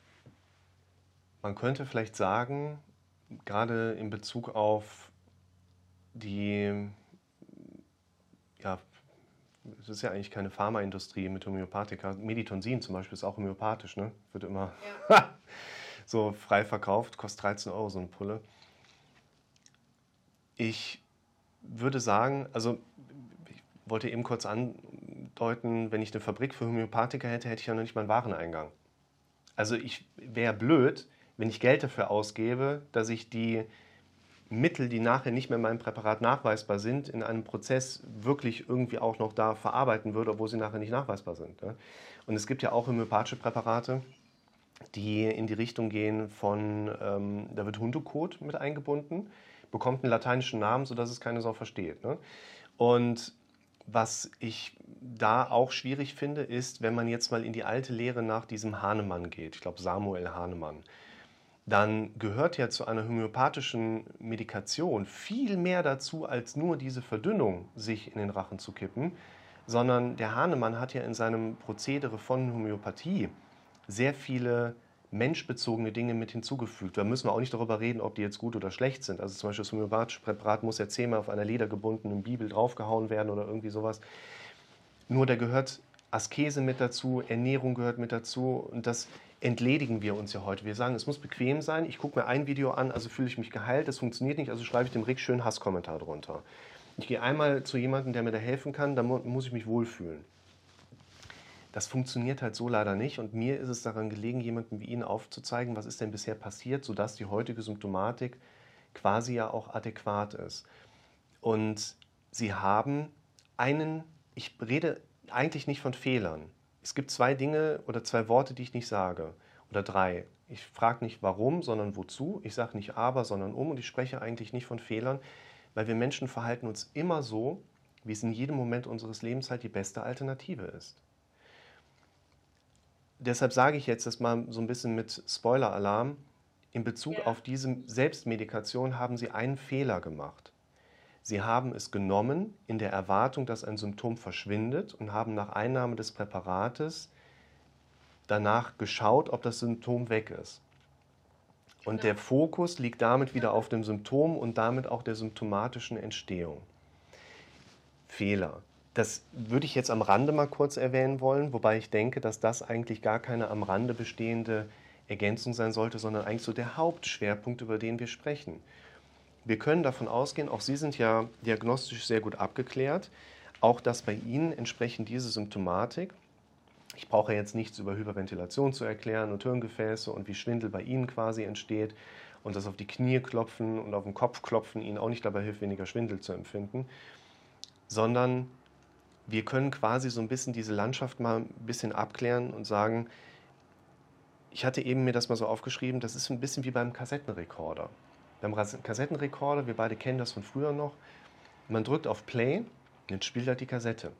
Man könnte vielleicht sagen, gerade in Bezug auf die, ja, es ist ja eigentlich keine Pharmaindustrie mit Homöopathika. Meditonsin zum Beispiel ist auch homöopathisch, ne? Wird immer ja. so frei verkauft, kostet 13 Euro so eine Pulle. Ich würde sagen, also ich wollte eben kurz andeuten, wenn ich eine Fabrik für Homöopathika hätte, hätte ich ja noch nicht mal einen Wareneingang. Also ich wäre blöd, wenn ich Geld dafür ausgebe, dass ich die Mittel, die nachher nicht mehr in meinem Präparat nachweisbar sind, in einem Prozess wirklich irgendwie auch noch da verarbeiten würde, obwohl sie nachher nicht nachweisbar sind. Und es gibt ja auch homöopathische Präparate, die in die Richtung gehen von, ähm, da wird Hundekot mit eingebunden, bekommt einen lateinischen Namen, sodass es keine Sau versteht. Ne? Und was ich da auch schwierig finde, ist, wenn man jetzt mal in die alte Lehre nach diesem Hahnemann geht. Ich glaube, Samuel Hahnemann dann gehört ja zu einer homöopathischen Medikation viel mehr dazu, als nur diese Verdünnung sich in den Rachen zu kippen, sondern der Hahnemann hat ja in seinem Prozedere von Homöopathie sehr viele menschbezogene Dinge mit hinzugefügt. Da müssen wir auch nicht darüber reden, ob die jetzt gut oder schlecht sind. Also zum Beispiel das homöopathische Präparat muss ja zehnmal auf einer ledergebundenen Bibel draufgehauen werden oder irgendwie sowas. Nur da gehört Askese mit dazu, Ernährung gehört mit dazu und das entledigen wir uns ja heute. Wir sagen, es muss bequem sein. Ich gucke mir ein Video an, also fühle ich mich geheilt. Das funktioniert nicht, also schreibe ich dem Rick schön Hasskommentar drunter. Ich gehe einmal zu jemandem, der mir da helfen kann, dann muss ich mich wohlfühlen. Das funktioniert halt so leider nicht und mir ist es daran gelegen, jemandem wie Ihnen aufzuzeigen, was ist denn bisher passiert, sodass die heutige Symptomatik quasi ja auch adäquat ist. Und Sie haben einen, ich rede eigentlich nicht von Fehlern, es gibt zwei Dinge oder zwei Worte, die ich nicht sage. Oder drei. Ich frage nicht warum, sondern wozu. Ich sage nicht aber, sondern um. Und ich spreche eigentlich nicht von Fehlern, weil wir Menschen verhalten uns immer so, wie es in jedem Moment unseres Lebens halt die beste Alternative ist. deshalb sage ich jetzt das mal so ein bisschen mit Spoiler-Alarm. In Bezug Ja. auf diese Selbstmedikation haben Sie einen Fehler gemacht. Sie haben es genommen in der Erwartung, dass ein Symptom verschwindet und haben nach Einnahme des Präparates danach geschaut, ob das Symptom weg ist. Und Genau. der Fokus liegt damit wieder auf dem Symptom und damit auch der symptomatischen Entstehung. Fehler. Das würde ich jetzt am Rande mal kurz erwähnen wollen, wobei ich denke, dass das eigentlich gar keine am Rande bestehende Ergänzung sein sollte, sondern eigentlich so der Hauptschwerpunkt, über den wir sprechen. Wir können davon ausgehen, auch Sie sind ja diagnostisch sehr gut abgeklärt, auch dass bei Ihnen entsprechend diese Symptomatik, ich brauche jetzt nichts über Hyperventilation zu erklären und Hirngefäße und wie Schwindel bei Ihnen quasi entsteht und das auf die Knie klopfen und auf den Kopf klopfen Ihnen auch nicht dabei hilft, weniger Schwindel zu empfinden, sondern wir können quasi so ein bisschen diese Landschaft mal ein bisschen abklären und sagen, ich hatte eben mir das mal so aufgeschrieben, das ist ein bisschen wie beim Kassettenrekorder. Beim Ras- Kassettenrekorder, wir beide kennen das von früher noch, man drückt auf Play, jetzt spielt halt die Kassette.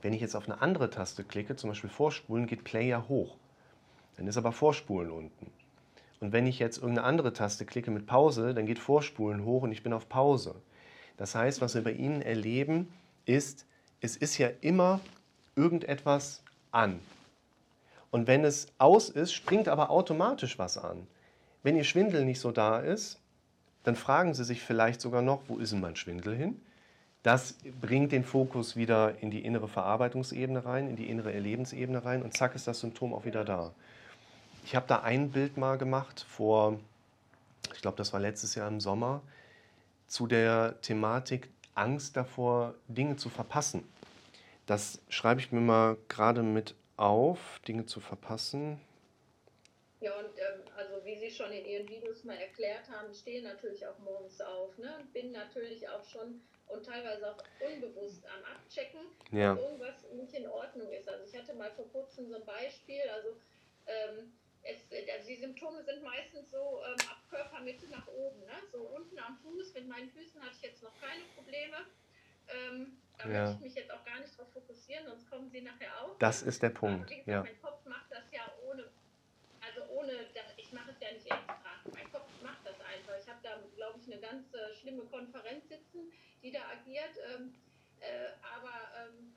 Wenn ich jetzt auf eine andere Taste klicke, zum Beispiel Vorspulen, geht Play ja hoch. Dann ist aber Vorspulen unten. Und wenn ich jetzt irgendeine andere Taste klicke mit Pause, dann geht Vorspulen hoch und ich bin auf Pause. Das heißt, was wir bei Ihnen erleben, ist, es ist ja immer irgendetwas an. Und wenn es aus ist, springt aber automatisch was an. Wenn Ihr Schwindel nicht so da ist, dann fragen Sie sich vielleicht sogar noch, wo ist denn mein Schwindel hin? Das bringt den Fokus wieder in die innere Verarbeitungsebene rein, in die innere Erlebensebene rein und zack ist das Symptom auch wieder da. Ich habe da ein Bild mal gemacht vor, ich glaube, das war letztes Jahr im Sommer, zu der Thematik Angst davor, Dinge zu verpassen. Das schreibe ich mir mal gerade mit auf, Dinge zu verpassen. Ja, und ähm, Sie schon in Ihren Videos mal erklärt haben, stehe natürlich auch morgens auf, ne? bin natürlich auch schon und teilweise auch unbewusst am Abchecken, Ja. ob irgendwas nicht in Ordnung ist. Also ich hatte mal vor kurzem so ein Beispiel, also, ähm, es, also die Symptome sind meistens so ähm, ab Körpermitte nach oben, ne? so unten am Fuß, mit meinen Füßen hatte ich jetzt noch keine Probleme. Ähm, da Ja. möchte ich mich jetzt auch gar nicht drauf fokussieren, sonst kommen Sie nachher auch. Das ist der Punkt. gesagt, Ja. mein Kopf macht das ja ohne, also ohne, dass, mache es ja nicht extra. Mein Kopf macht das einfach. Ich habe da, glaube ich, eine ganz äh, schlimme Konferenz sitzen, die da agiert. Ähm, äh, aber ähm,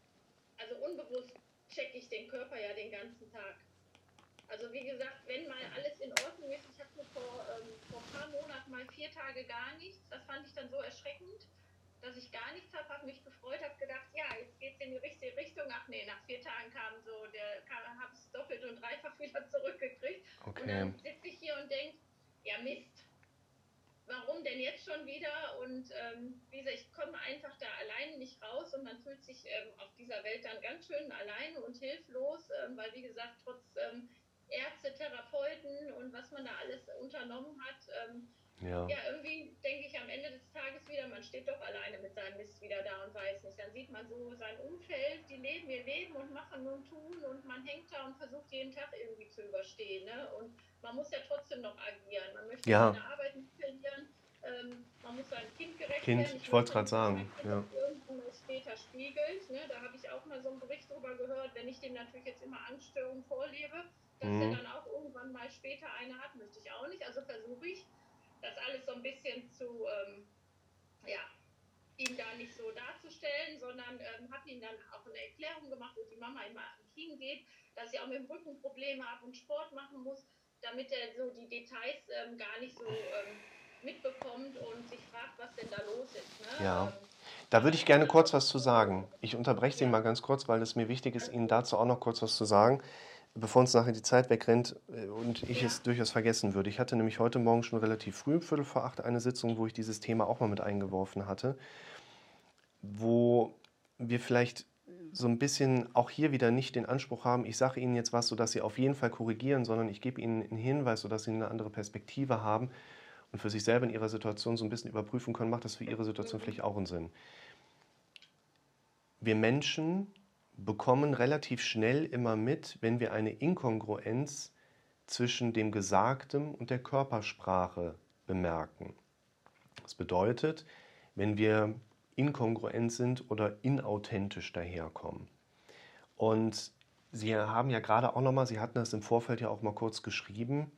also unbewusst checke ich den Körper ja den ganzen Tag. Also wie gesagt, wenn mal alles in Ordnung ist, ich hatte vor, ähm, vor ein paar Monaten mal vier Tage gar nichts, das fand ich dann so erschreckend, dass ich gar nichts habe, habe mich gefreut, habe gedacht, ja, jetzt geht es in die richtige Richtung. Ach nee, nach vier Tagen kam so, der habe es doppelt und dreifach wieder zurückgekriegt. Und Okay. dann sitze ich hier und denke, ja Mist, warum denn jetzt schon wieder? Und ähm, wie gesagt, ich komme einfach da alleine nicht raus und man fühlt sich ähm, auf dieser Welt dann ganz schön alleine und hilflos, ähm, weil wie gesagt, trotz ähm, Ärzte, Therapeuten und was man da alles unternommen hat, ähm, Ja. ja, irgendwie denke ich am Ende des Tages wieder, man steht doch alleine mit seinem Mist wieder da und weiß nicht. Dann sieht man so sein Umfeld, die leben ihr Leben und machen und tun und man hängt da und versucht jeden Tag irgendwie zu überstehen. Ne? Und man muss ja trotzdem noch agieren. Man möchte Ja. seine Arbeit nicht verlieren. Ähm, man muss seinem Kind gerecht Kind, werden. ich wollte es gerade sagen, Irgendwo mal später spiegelt. Ne? Da habe ich auch mal so einen Bericht drüber gehört, wenn ich dem natürlich jetzt immer Angststörungen vorlebe, dass Mhm. er dann auch irgendwann mal später eine hat, möchte ich auch nicht. Also versuche ich, das alles so ein bisschen zu, ähm, ja, ihm da nicht so darzustellen, sondern ähm, habe ihm dann auch eine Erklärung gemacht, wo die Mama immer hingeht, dass sie auch mit dem Rücken Probleme hat und Sport machen muss, damit er so die Details ähm, gar nicht so ähm, mitbekommt und sich fragt, was denn da los ist. Ne? Ja. Ähm, Da würde ich gerne kurz was zu sagen. Ich unterbreche Sie mal ganz kurz, weil es mir wichtig ist, Ihnen dazu auch noch kurz was zu sagen, bevor uns nachher die Zeit wegrennt äh, und ich Ja. es durchaus vergessen würde. Ich hatte nämlich heute Morgen schon relativ früh, um Viertel vor acht, eine Sitzung, wo ich dieses Thema auch mal mit eingeworfen hatte, wo wir vielleicht so ein bisschen auch hier wieder nicht den Anspruch haben, ich sage Ihnen jetzt was, sodass Sie auf jeden Fall korrigieren, sondern ich gebe Ihnen einen Hinweis, sodass Sie eine andere Perspektive haben und für sich selber in Ihrer Situation so ein bisschen überprüfen können, macht das für Ihre Situation vielleicht auch einen Sinn. Wir Menschen bekommen relativ schnell immer mit, wenn wir eine Inkongruenz zwischen dem Gesagten und der Körpersprache bemerken. Das bedeutet, wenn wir inkongruent sind oder inauthentisch daherkommen. Und Sie haben ja gerade auch nochmal, Sie hatten das im Vorfeld ja auch mal kurz geschrieben,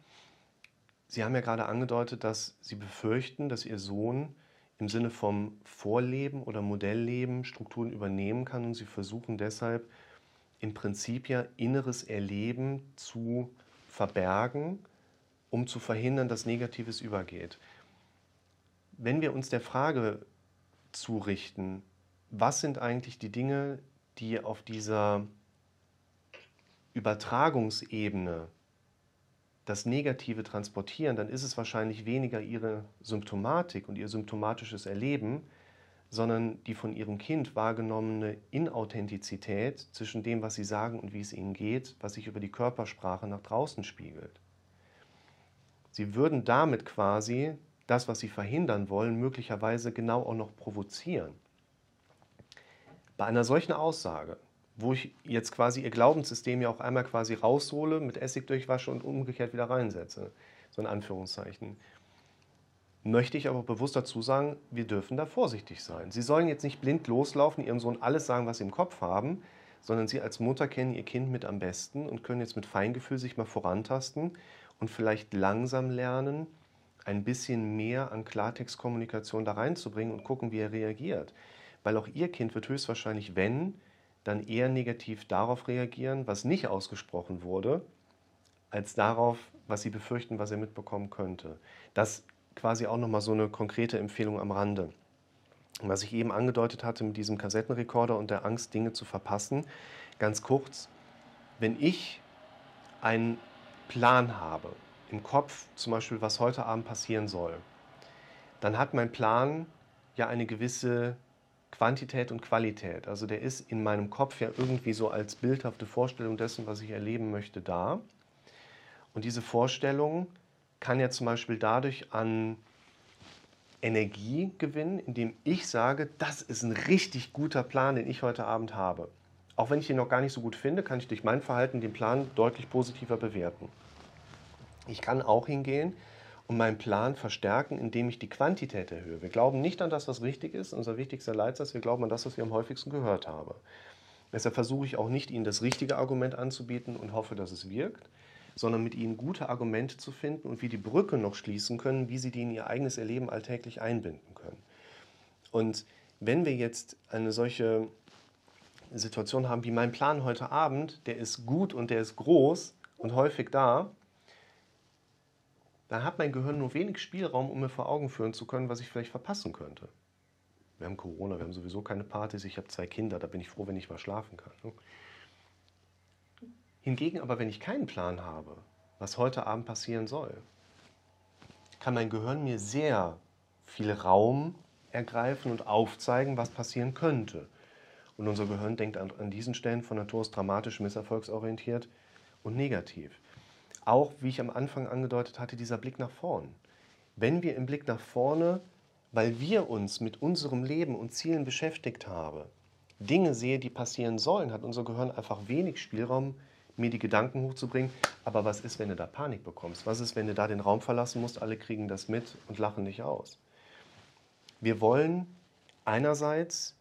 Sie haben ja gerade angedeutet, dass Sie befürchten, dass Ihr Sohn im Sinne vom Vorleben oder Modellleben Strukturen übernehmen kann und Sie versuchen deshalb im Prinzip ja inneres Erleben zu verbergen, um zu verhindern, dass Negatives übergeht. Wenn wir uns der Frage zurichten, was sind eigentlich die Dinge, die auf dieser Übertragungsebene das Negative transportieren, dann ist es wahrscheinlich weniger ihre Symptomatik und ihr symptomatisches Erleben, sondern die von ihrem Kind wahrgenommene Inauthentizität zwischen dem, was sie sagen und wie es ihnen geht, was sich über die Körpersprache nach draußen spiegelt. Sie würden damit quasi das, was sie verhindern wollen, möglicherweise genau auch noch provozieren. Bei einer solchen Aussage wo ich jetzt quasi ihr Glaubenssystem ja auch einmal quasi raushole, mit Essig durchwasche und umgekehrt wieder reinsetze. So in Anführungszeichen. Möchte ich aber bewusst dazu sagen, wir dürfen da vorsichtig sein. Sie sollen jetzt nicht blind loslaufen, ihrem Sohn alles sagen, was sie im Kopf haben, sondern sie als Mutter kennen ihr Kind mit am besten und können jetzt mit Feingefühl sich mal vorantasten und vielleicht langsam lernen, ein bisschen mehr an Klartextkommunikation da reinzubringen und gucken, wie er reagiert. Weil auch ihr Kind wird höchstwahrscheinlich, wenn, dann eher negativ darauf reagieren, was nicht ausgesprochen wurde, als darauf, was sie befürchten, was er mitbekommen könnte. Das quasi auch nochmal so eine konkrete Empfehlung am Rande. Was ich eben angedeutet hatte mit diesem Kassettenrekorder und der Angst, Dinge zu verpassen, ganz kurz, wenn ich einen Plan habe, im Kopf zum Beispiel, was heute Abend passieren soll, dann hat mein Plan ja eine gewisse Quantität und Qualität. Also der ist in meinem Kopf ja irgendwie so als bildhafte Vorstellung dessen, was ich erleben möchte, da. Und diese Vorstellung kann ja zum Beispiel dadurch an Energie gewinnen, indem ich sage, das ist ein richtig guter Plan, den ich heute Abend habe. Auch wenn ich den noch gar nicht so gut finde, kann ich durch mein Verhalten den Plan deutlich positiver bewerten. Ich kann auch hingehen und meinen Plan verstärken, indem ich die Quantität erhöhe. Wir glauben nicht an das, was richtig ist. Unser wichtigster Leitsatz, wir glauben an das, was wir am häufigsten gehört haben. Deshalb versuche ich auch nicht, Ihnen das richtige Argument anzubieten und hoffe, dass es wirkt, sondern mit Ihnen gute Argumente zu finden und wie die Brücke noch schließen können, wie Sie die in Ihr eigenes Erleben alltäglich einbinden können. Und wenn wir jetzt eine solche Situation haben wie mein Plan heute Abend, der ist gut und der ist groß und häufig da, dann hat mein Gehirn nur wenig Spielraum, um mir vor Augen führen zu können, was ich vielleicht verpassen könnte. Wir haben Corona, wir haben sowieso keine Partys, ich habe zwei Kinder, da bin ich froh, wenn ich mal schlafen kann. Ne? Hingegen aber, wenn ich keinen Plan habe, was heute Abend passieren soll, kann mein Gehirn mir sehr viel Raum ergreifen und aufzeigen, was passieren könnte. Und unser Gehirn denkt an, an diesen Stellen von Natur aus dramatisch, misserfolgsorientiert und negativ auch, wie ich am Anfang angedeutet hatte, dieser Blick nach vorn. Wenn wir im Blick nach vorne, weil wir uns mit unserem Leben und Zielen beschäftigt haben, Dinge sehe, die passieren sollen, hat unser Gehirn einfach wenig Spielraum, mir die Gedanken hochzubringen. Aber was ist, wenn du da Panik bekommst? Was ist, wenn du da den Raum verlassen musst? Alle kriegen das mit und lachen dich aus. Wir wollen einerseits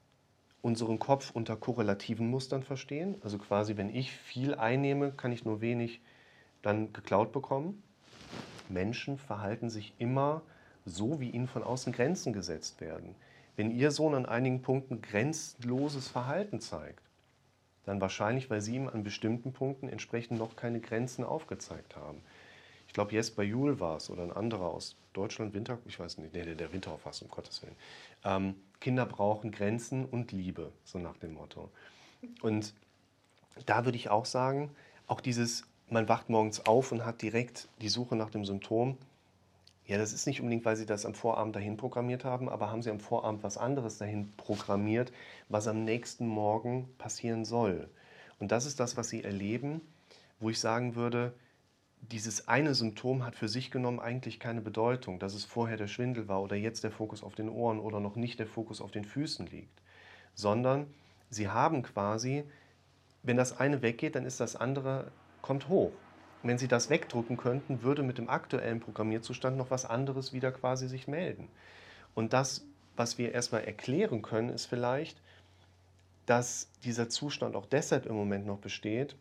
unseren Kopf unter korrelativen Mustern verstehen. Also quasi, wenn ich viel einnehme, kann ich nur wenig dann geklaut bekommen. Menschen verhalten sich immer so, wie ihnen von außen Grenzen gesetzt werden. Wenn Ihr Sohn an einigen Punkten grenzenloses Verhalten zeigt, dann wahrscheinlich, weil Sie ihm an bestimmten Punkten entsprechend noch keine Grenzen aufgezeigt haben. Ich glaube, Jesper Juhl war es oder ein anderer aus Deutschland, Winter, ich weiß nicht, nee, der Winterhoff um Gottes Willen. Ähm, Kinder brauchen Grenzen und Liebe, so nach dem Motto. Und da würde ich auch sagen, auch dieses man wacht morgens auf und hat direkt die Suche nach dem Symptom. Ja, das ist nicht unbedingt, weil Sie das am Vorabend dahin programmiert haben, aber haben Sie am Vorabend was anderes dahin programmiert, was am nächsten Morgen passieren soll. Und das ist das, was Sie erleben, wo ich sagen würde, dieses eine Symptom hat für sich genommen eigentlich keine Bedeutung, dass es vorher der Schwindel war oder jetzt der Fokus auf den Ohren oder noch nicht der Fokus auf den Füßen liegt, sondern Sie haben quasi, wenn das eine weggeht, dann ist das andere kommt hoch. Wenn Sie das wegdrücken könnten, würde mit dem aktuellen Programmierzustand noch was anderes wieder quasi sich melden. Und das, was wir erstmal erklären können, ist vielleicht, dass dieser Zustand auch deshalb im Moment noch besteht,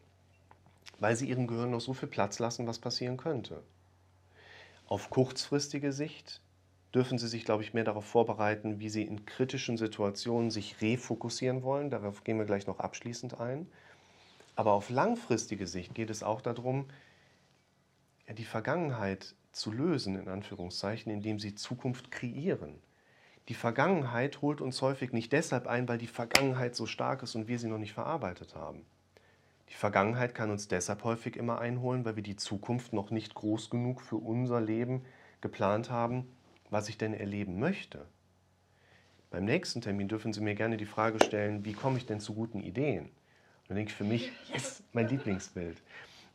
weil sie ihrem Gehirn noch so viel Platz lassen, was passieren könnte. Auf kurzfristige Sicht dürfen Sie sich, glaube ich, mehr darauf vorbereiten, wie Sie in kritischen Situationen sich refokussieren wollen. Darauf gehen wir gleich noch abschließend ein. Aber auf langfristige Sicht geht es auch darum, die Vergangenheit zu lösen, in Anführungszeichen, indem Sie Zukunft kreieren. Die Vergangenheit holt uns häufig nicht deshalb ein, weil die Vergangenheit so stark ist und wir sie noch nicht verarbeitet haben. Die Vergangenheit kann uns deshalb häufig immer einholen, weil wir die Zukunft noch nicht groß genug für unser Leben geplant haben, was ich denn erleben möchte. Beim nächsten Termin dürfen Sie mir gerne die Frage stellen, wie komme ich denn zu guten Ideen? Dann denke ich für mich, yes, mein Lieblingsbild.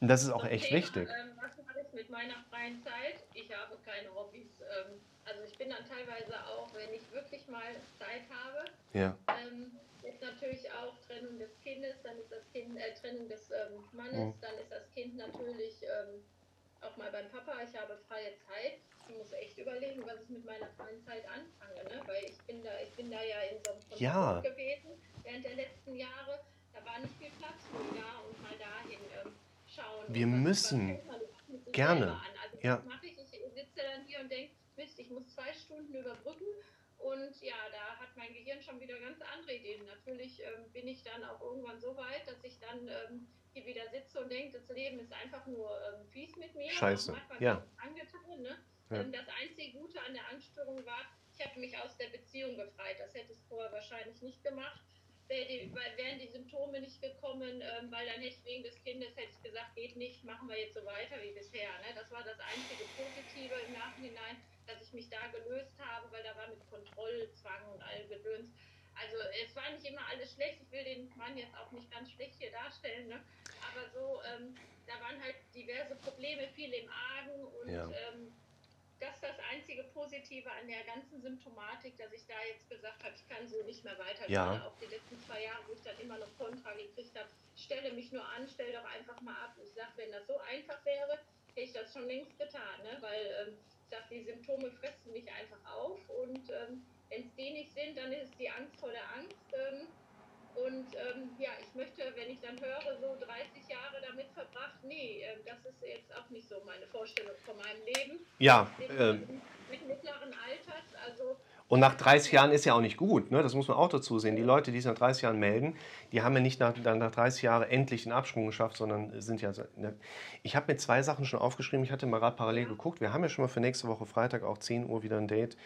Und das ist auch echt Thema, wichtig. Ähm, was mache ich mit meiner freien Zeit? Ich habe keine Hobbys. Ähm, also ich bin dann teilweise auch, wenn ich wirklich mal Zeit habe, Ja, ähm, ist natürlich auch Trennung des Kindes, dann ist das Kind, äh, Trennung des ähm, Mannes, Mhm. dann ist das Kind natürlich ähm, auch mal beim Papa. Ich habe freie Zeit. Ich muss echt überlegen, was ich mit meiner freien Zeit anfange, ne? weil ich bin da, ich bin da ja in so einem Konflikt Ja. gewesen während der letzten Jahre. Da war nicht viel Platz für da und mal dahin ähm, schauen. Wir müssen. Gerne. Also Ja. ich? Ich sitze dann hier und denke, Mist, ich muss zwei Stunden überbrücken und ja, da hat mein Gehirn schon wieder ganz andere Ideen. Natürlich ähm, bin ich dann auch irgendwann so weit, dass ich dann ähm, hier wieder sitze und denke, das Leben ist einfach nur ähm, fies mit mir. Scheiße, ja. angetan. Ne? Ja. Das einzige Gute an der Angststörung war, ich habe mich aus der Beziehung befreit. Das hätte ich vorher wahrscheinlich nicht gemacht. Wären die Symptome nicht gekommen, ähm, weil dann hätte ich wegen des Kindes hätte ich gesagt, geht nicht, machen wir jetzt so weiter wie bisher. Ne? Das war das einzige Positive im Nachhinein, dass ich mich da gelöst habe, weil da war mit Kontrollzwang und all Gedöns. Also es war nicht immer alles schlecht. Ich will den Mann jetzt auch nicht ganz schlecht hier darstellen, ne? aber so, ähm, da waren halt diverse Probleme, viel im Argen und Ja. ähm, einzige Positive an der ganzen Symptomatik, dass ich da jetzt gesagt habe, ich kann so nicht mehr weiter. Ja. Auch die letzten zwei Jahre, wo ich dann immer noch Kontra gekriegt habe, stelle mich nur an, stell doch einfach mal ab. Ich sage, wenn das so einfach wäre, hätte ich das schon längst getan, ne? weil ähm, ich sage, die Symptome fressen mich einfach auf und ähm, wenn es die nicht sind, dann ist es die Angst vor der Angst. Ähm, und ähm, ja, ich möchte, wenn ich dann höre, so 30 Jahre damit verbracht, nee, äh, das ist jetzt auch nicht so meine Vorstellung von meinem Leben. Ja, Mit, also und nach 30 Jahren ist ja auch nicht gut, ne? das muss man auch dazu sehen. Die Leute, die sich nach 30 Jahren melden, die haben ja nicht nach, nach 30 Jahren endlich einen Absprung geschafft, sondern sind ja. Ne? Ich habe mir zwei Sachen schon aufgeschrieben, ich hatte mal gerade parallel geguckt. Wir haben ja schon mal für nächste Woche Freitag auch 10 Uhr wieder ein Date,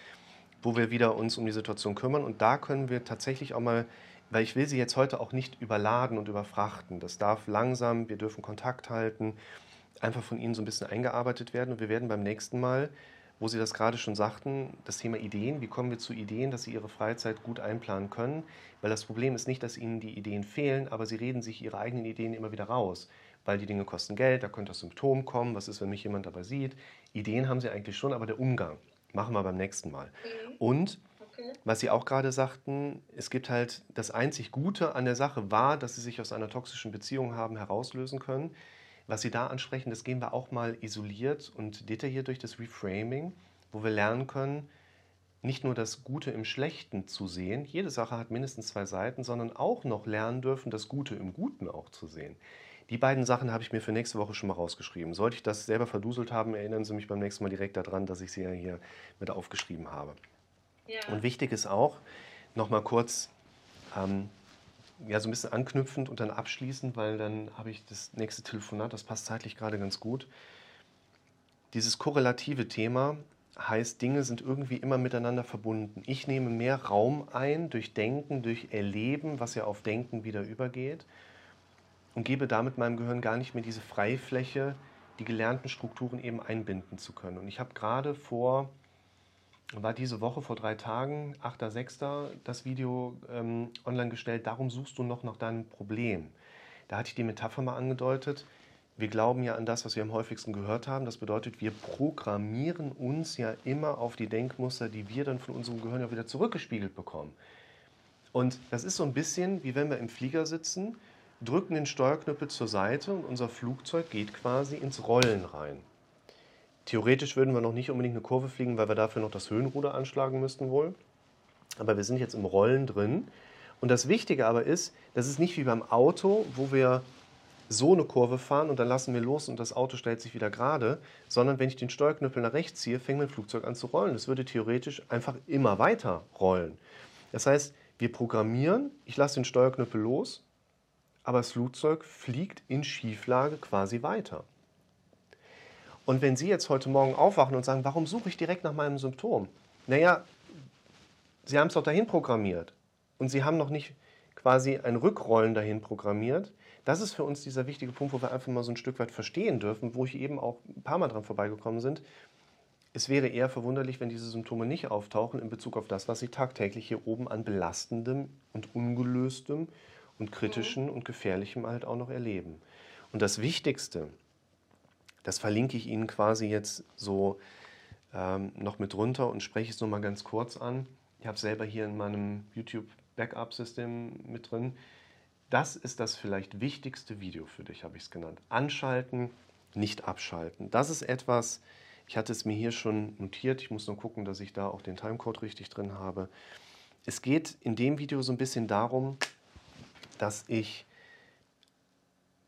wo wir wieder uns um die Situation kümmern. Und da können wir tatsächlich auch mal, weil ich will sie jetzt heute auch nicht überladen und überfrachten. Das darf langsam, wir dürfen Kontakt halten, einfach von Ihnen so ein bisschen eingearbeitet werden. Und wir werden beim nächsten Mal, wo Sie das gerade schon sagten, das Thema Ideen, wie kommen wir zu Ideen, dass Sie Ihre Freizeit gut einplanen können. Weil das Problem ist nicht, dass Ihnen die Ideen fehlen, aber Sie reden sich Ihre eigenen Ideen immer wieder raus. Weil die Dinge kosten Geld, da könnte das Symptom kommen, was ist, wenn mich jemand dabei sieht. Ideen haben Sie eigentlich schon, aber der Umgang machen wir beim nächsten Mal. mhm, Und okay. was Sie auch gerade sagten, es gibt halt das einzig Gute an der Sache war, dass Sie sich aus einer toxischen Beziehung haben herauslösen können. Was Sie da ansprechen, das gehen wir auch mal isoliert und detailliert durch das Reframing, wo wir lernen können, nicht nur das Gute im Schlechten zu sehen, jede Sache hat mindestens zwei Seiten, sondern auch noch lernen dürfen, das Gute im Guten auch zu sehen. Die beiden Sachen habe ich mir für nächste Woche schon mal rausgeschrieben. Sollte ich das selber verduselt haben, erinnern Sie mich beim nächsten Mal direkt daran, dass ich sie ja hier mit aufgeschrieben habe. Ja, Und wichtig ist auch, nochmal kurz, ähm, ja, so ein bisschen anknüpfend und dann abschließend, weil dann habe ich das nächste Telefonat, das passt zeitlich gerade ganz gut. Dieses korrelative Thema heißt, Dinge sind irgendwie immer miteinander verbunden. Ich nehme mehr Raum ein durch Denken, durch Erleben, was ja auf Denken wieder übergeht und gebe damit meinem Gehirn gar nicht mehr diese Freifläche, die gelernten Strukturen eben einbinden zu können. Und ich habe gerade vor, war diese Woche vor drei Tagen, 8.6., das Video ähm, online gestellt, darum suchst du noch nach deinem Problem. Da hatte ich die Metapher mal angedeutet. Wir glauben ja an das, was wir am häufigsten gehört haben. Das bedeutet, wir programmieren uns ja immer auf die Denkmuster, die wir dann von unserem Gehirn ja wieder zurückgespiegelt bekommen. Und das ist so ein bisschen, wie wenn wir im Flieger sitzen, drücken den Steuerknüppel zur Seite und unser Flugzeug geht quasi ins Rollen rein. Theoretisch würden wir noch nicht unbedingt eine Kurve fliegen, weil wir dafür noch das Höhenruder anschlagen müssten wohl. Aber wir sind jetzt im Rollen drin. Und das Wichtige aber ist, das ist nicht wie beim Auto, wo wir so eine Kurve fahren und dann lassen wir los und das Auto stellt sich wieder gerade, sondern wenn ich den Steuerknüppel nach rechts ziehe, fängt mein Flugzeug an zu rollen. Das würde theoretisch einfach immer weiter rollen. Das heißt, wir programmieren, ich lasse den Steuerknüppel los, aber das Flugzeug fliegt in Schieflage quasi weiter. Und wenn Sie jetzt heute Morgen aufwachen und sagen, warum suche ich direkt nach meinem Symptom? Naja, Sie haben es doch dahin programmiert und Sie haben noch nicht quasi ein Rückrollen dahin programmiert. Das ist für uns dieser wichtige Punkt, wo wir einfach mal so ein Stück weit verstehen dürfen, wo ich eben auch ein paar Mal dran vorbeigekommen sind. Es wäre eher verwunderlich, wenn diese Symptome nicht auftauchen in Bezug auf das, was sie tagtäglich hier oben an belastendem und ungelöstem und kritischem mhm. und gefährlichem halt auch noch erleben. Und das Wichtigste, das verlinke ich Ihnen quasi jetzt so ähm, noch mit runter und spreche es nur mal ganz kurz an. Ich habe es selber hier in meinem YouTube-Backup-System mit drin. Das ist das vielleicht wichtigste Video für dich, habe ich es genannt. Anschalten, nicht abschalten. Das ist etwas, ich hatte es mir hier schon notiert, ich muss nur gucken, dass ich da auch den Timecode richtig drin habe. Es geht in dem Video so ein bisschen darum, dass ich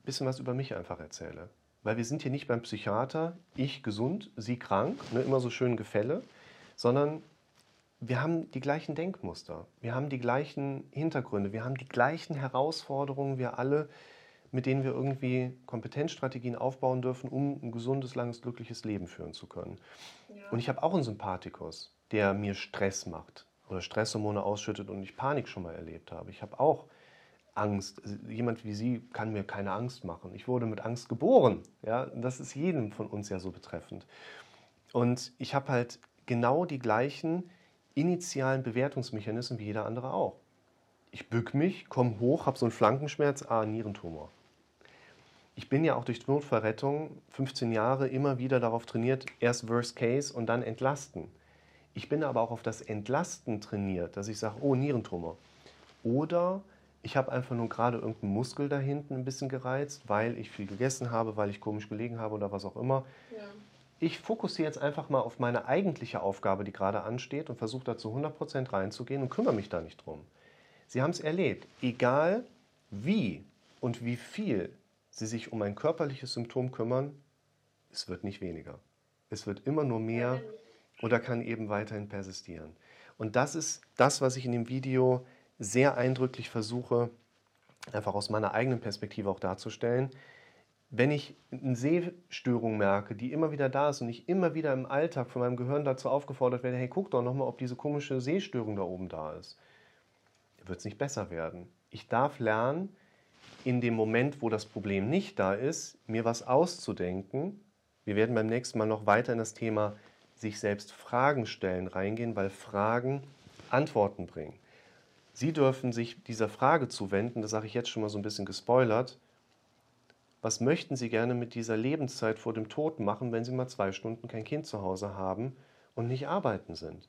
ein bisschen was über mich einfach erzähle. Weil wir sind hier nicht beim Psychiater, ich gesund, sie krank, ne, immer so schön Gefälle, sondern wir haben die gleichen Denkmuster, wir haben die gleichen Hintergründe, wir haben die gleichen Herausforderungen, wir alle, mit denen wir irgendwie Kompetenzstrategien aufbauen dürfen, um ein gesundes, langes, glückliches Leben führen zu können. Ja. Und ich habe auch einen Sympathikus, der mir Stress macht oder Stresshormone ausschüttet und ich Panik schon mal erlebt habe. Ich habe auch Angst. Jemand wie Sie kann mir keine Angst machen. Ich wurde mit Angst geboren. Ja, das ist jedem von uns ja so betreffend. Und ich habe halt genau die gleichen initialen Bewertungsmechanismen wie jeder andere auch. Ich bück mich, komme hoch, habe so einen Flankenschmerz, ah, Nierentumor. Ich bin ja auch durch Notfallrettung 15 Jahre immer wieder darauf trainiert, erst Worst Case und dann entlasten. Ich bin aber auch auf das Entlasten trainiert, dass ich sage, oh, Nierentumor. Oder ich habe einfach nur gerade irgendeinen Muskel da hinten ein bisschen gereizt, weil ich viel gegessen habe, weil ich komisch gelegen habe oder was auch immer. Ja. Ich fokussiere jetzt einfach mal auf meine eigentliche Aufgabe, die gerade ansteht und versuche da zu 100% reinzugehen und kümmere mich da nicht drum. Sie haben es erlebt. Egal wie und wie viel Sie sich um ein körperliches Symptom kümmern, es wird nicht weniger. Es wird immer nur mehr oder kann eben weiterhin persistieren. Und das ist das, was ich in dem Video sehr eindrücklich versuche, einfach aus meiner eigenen Perspektive auch darzustellen. Wenn ich eine Sehstörung merke, die immer wieder da ist und ich immer wieder im Alltag von meinem Gehirn dazu aufgefordert werde, hey, guck doch nochmal, ob diese komische Sehstörung da oben da ist, wird es nicht besser werden. Ich darf lernen, in dem Moment, wo das Problem nicht da ist, mir was auszudenken. Wir werden beim nächsten Mal noch weiter in das Thema sich selbst Fragen stellen reingehen, weil Fragen Antworten bringen. Sie dürfen sich dieser Frage zuwenden, das sage ich jetzt schon mal so ein bisschen gespoilert. Was möchten Sie gerne mit dieser Lebenszeit vor dem Tod machen, wenn Sie mal zwei Stunden kein Kind zu Hause haben und nicht arbeiten sind?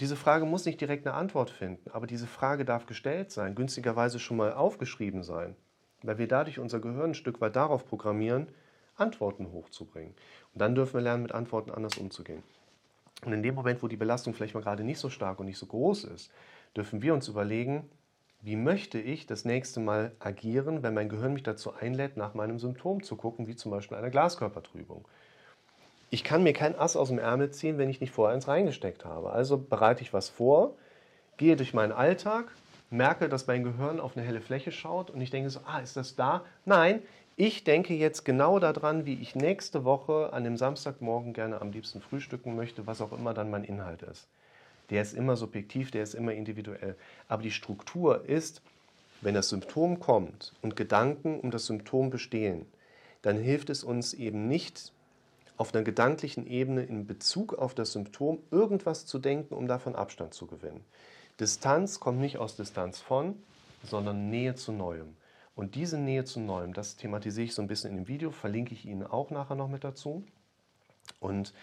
Diese Frage muss nicht direkt eine Antwort finden, aber diese Frage darf gestellt sein, günstigerweise schon mal aufgeschrieben sein, weil wir dadurch unser Gehirn ein Stück weit darauf programmieren, Antworten hochzubringen. Und dann dürfen wir lernen, mit Antworten anders umzugehen. Und in dem Moment, wo die Belastung vielleicht mal gerade nicht so stark und nicht so groß ist, dürfen wir uns überlegen, wie möchte ich das nächste Mal agieren, wenn mein Gehirn mich dazu einlädt, nach meinem Symptom zu gucken, wie zum Beispiel einer Glaskörpertrübung. Ich kann mir kein Ass aus dem Ärmel ziehen, wenn ich nicht vorher eins reingesteckt habe. Also bereite ich was vor, gehe durch meinen Alltag, merke, dass mein Gehirn auf eine helle Fläche schaut und ich denke so, ah, ist das da? Nein, ich denke jetzt genau daran, wie ich nächste Woche an dem Samstagmorgen gerne am liebsten frühstücken möchte, was auch immer dann mein Inhalt ist der ist immer subjektiv, der ist immer individuell. Aber die Struktur ist, wenn das Symptom kommt und Gedanken um das Symptom bestehen, dann hilft es uns eben nicht, auf einer gedanklichen Ebene in Bezug auf das Symptom irgendwas zu denken, um davon Abstand zu gewinnen. Distanz kommt nicht aus Distanz von, sondern Nähe zu Neuem. Und diese Nähe zu Neuem, das thematisiere ich so ein bisschen in dem Video, verlinke ich Ihnen auch nachher noch mit dazu. Und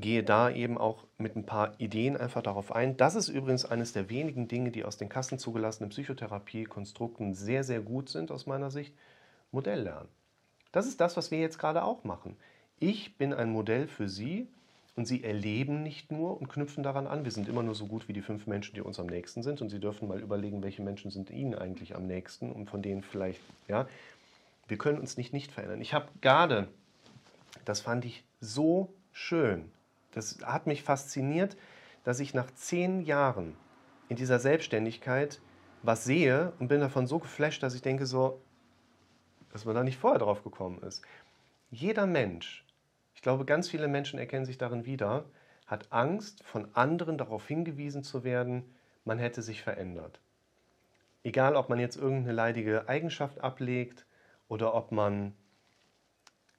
gehe da eben auch mit ein paar Ideen einfach darauf ein. Das ist übrigens eines der wenigen Dinge, die aus den Kassen zugelassenen Psychotherapiekonstrukten sehr, sehr gut sind aus meiner Sicht. Modelllernen. Das ist das, was wir jetzt gerade auch machen. Ich bin ein Modell für Sie und Sie erleben nicht nur und knüpfen daran an. Wir sind immer nur so gut wie die fünf Menschen, die uns am nächsten sind und Sie dürfen mal überlegen, welche Menschen sind Ihnen eigentlich am nächsten und von denen vielleicht, ja, Wir können uns nicht nicht verändern. Ich habe gerade, das fand ich so schön, das hat mich fasziniert, dass ich nach zehn Jahren in dieser Selbstständigkeit was sehe und bin davon so geflasht, dass ich denke so, dass man da nicht vorher drauf gekommen ist. Jeder Mensch, ich glaube, ganz viele Menschen erkennen sich darin wieder, hat Angst, von anderen darauf hingewiesen zu werden, man hätte sich verändert. Egal, ob man jetzt irgendeine leidige Eigenschaft ablegt oder ob man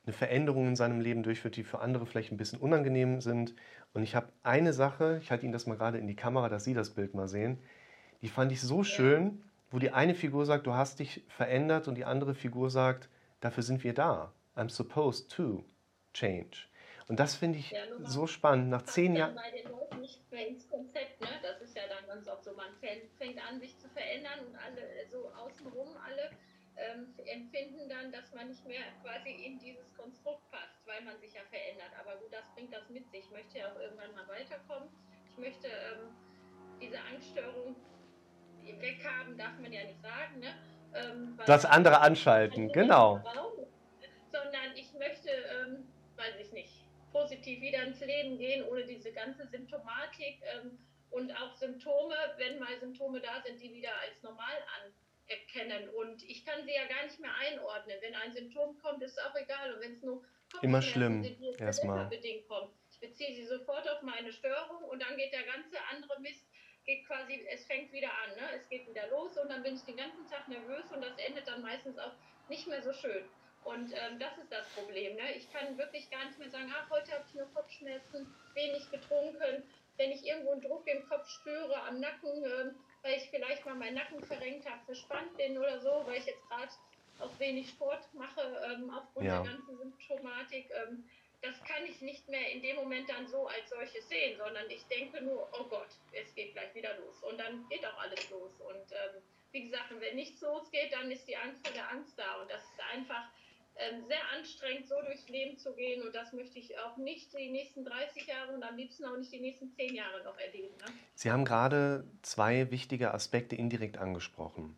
eine Veränderung in seinem Leben durchführt, die für andere vielleicht ein bisschen unangenehm sind. Und ich habe eine Sache, ich halte Ihnen das mal gerade in die Kamera, dass Sie das Bild mal sehen, die fand ich so schön, wo die eine Figur sagt, du hast dich verändert und die andere Figur sagt, dafür sind wir da. I'm supposed to change. Und das finde ich ja, so spannend. Nach zehn Jahren. bei den Leuten nicht mehr ins Konzept, ne? Das ist ja dann ganz oft so, man fängt an, sich zu verändern und alle so außenrum alle ähm, empfinden dann, dass man nicht mehr quasi in dieses Konstrukt passt, weil man sich ja verändert. Aber gut, das bringt das mit sich. Ich möchte ja auch irgendwann mal weiterkommen. Ich möchte ähm, diese Angststörung weghaben, darf man ja nicht sagen. Ne? Ähm, das andere anschalten, genau. Raum, sondern ich möchte, ähm, weiß ich nicht, positiv wieder ins Leben gehen, ohne diese ganze Symptomatik ähm, und auch Symptome, wenn mal Symptome da sind, die wieder als normal an erkennen. Und ich kann sie ja gar nicht mehr einordnen. Wenn ein Symptom kommt, ist es auch egal. Und wenn es nur immer schlimm erstmal bedingt kommt. Ich beziehe sie sofort auf meine Störung und dann geht der ganze andere Mist, geht quasi, es fängt wieder an, ne? es geht wieder los und dann bin ich den ganzen Tag nervös und das endet dann meistens auch nicht mehr so schön. Und ähm, das ist das Problem. Ne? Ich kann wirklich gar nicht mehr sagen, ach, heute habe ich nur Kopfschmerzen, wenig getrunken. Wenn ich irgendwo einen Druck im Kopf spüre, am Nacken, ähm, weil ich vielleicht mal meinen Nacken verrenkt habe, verspannt bin oder so, weil ich jetzt gerade auch wenig Sport mache, ähm, aufgrund ja. der ganzen Symptomatik. Ähm, das kann ich nicht mehr in dem Moment dann so als solches sehen, sondern ich denke nur, oh Gott, es geht gleich wieder los. Und dann geht auch alles los. Und ähm, wie gesagt, wenn nichts losgeht, dann ist die Angst vor der Angst da. Und das ist einfach ähm, sehr anstrengend, so durchs Leben zu gehen. Und das möchte ich auch nicht die nächsten 30 Jahre und am liebsten auch nicht die nächsten 10 Jahre noch erleben. Ne? Sie haben gerade zwei wichtige Aspekte indirekt angesprochen.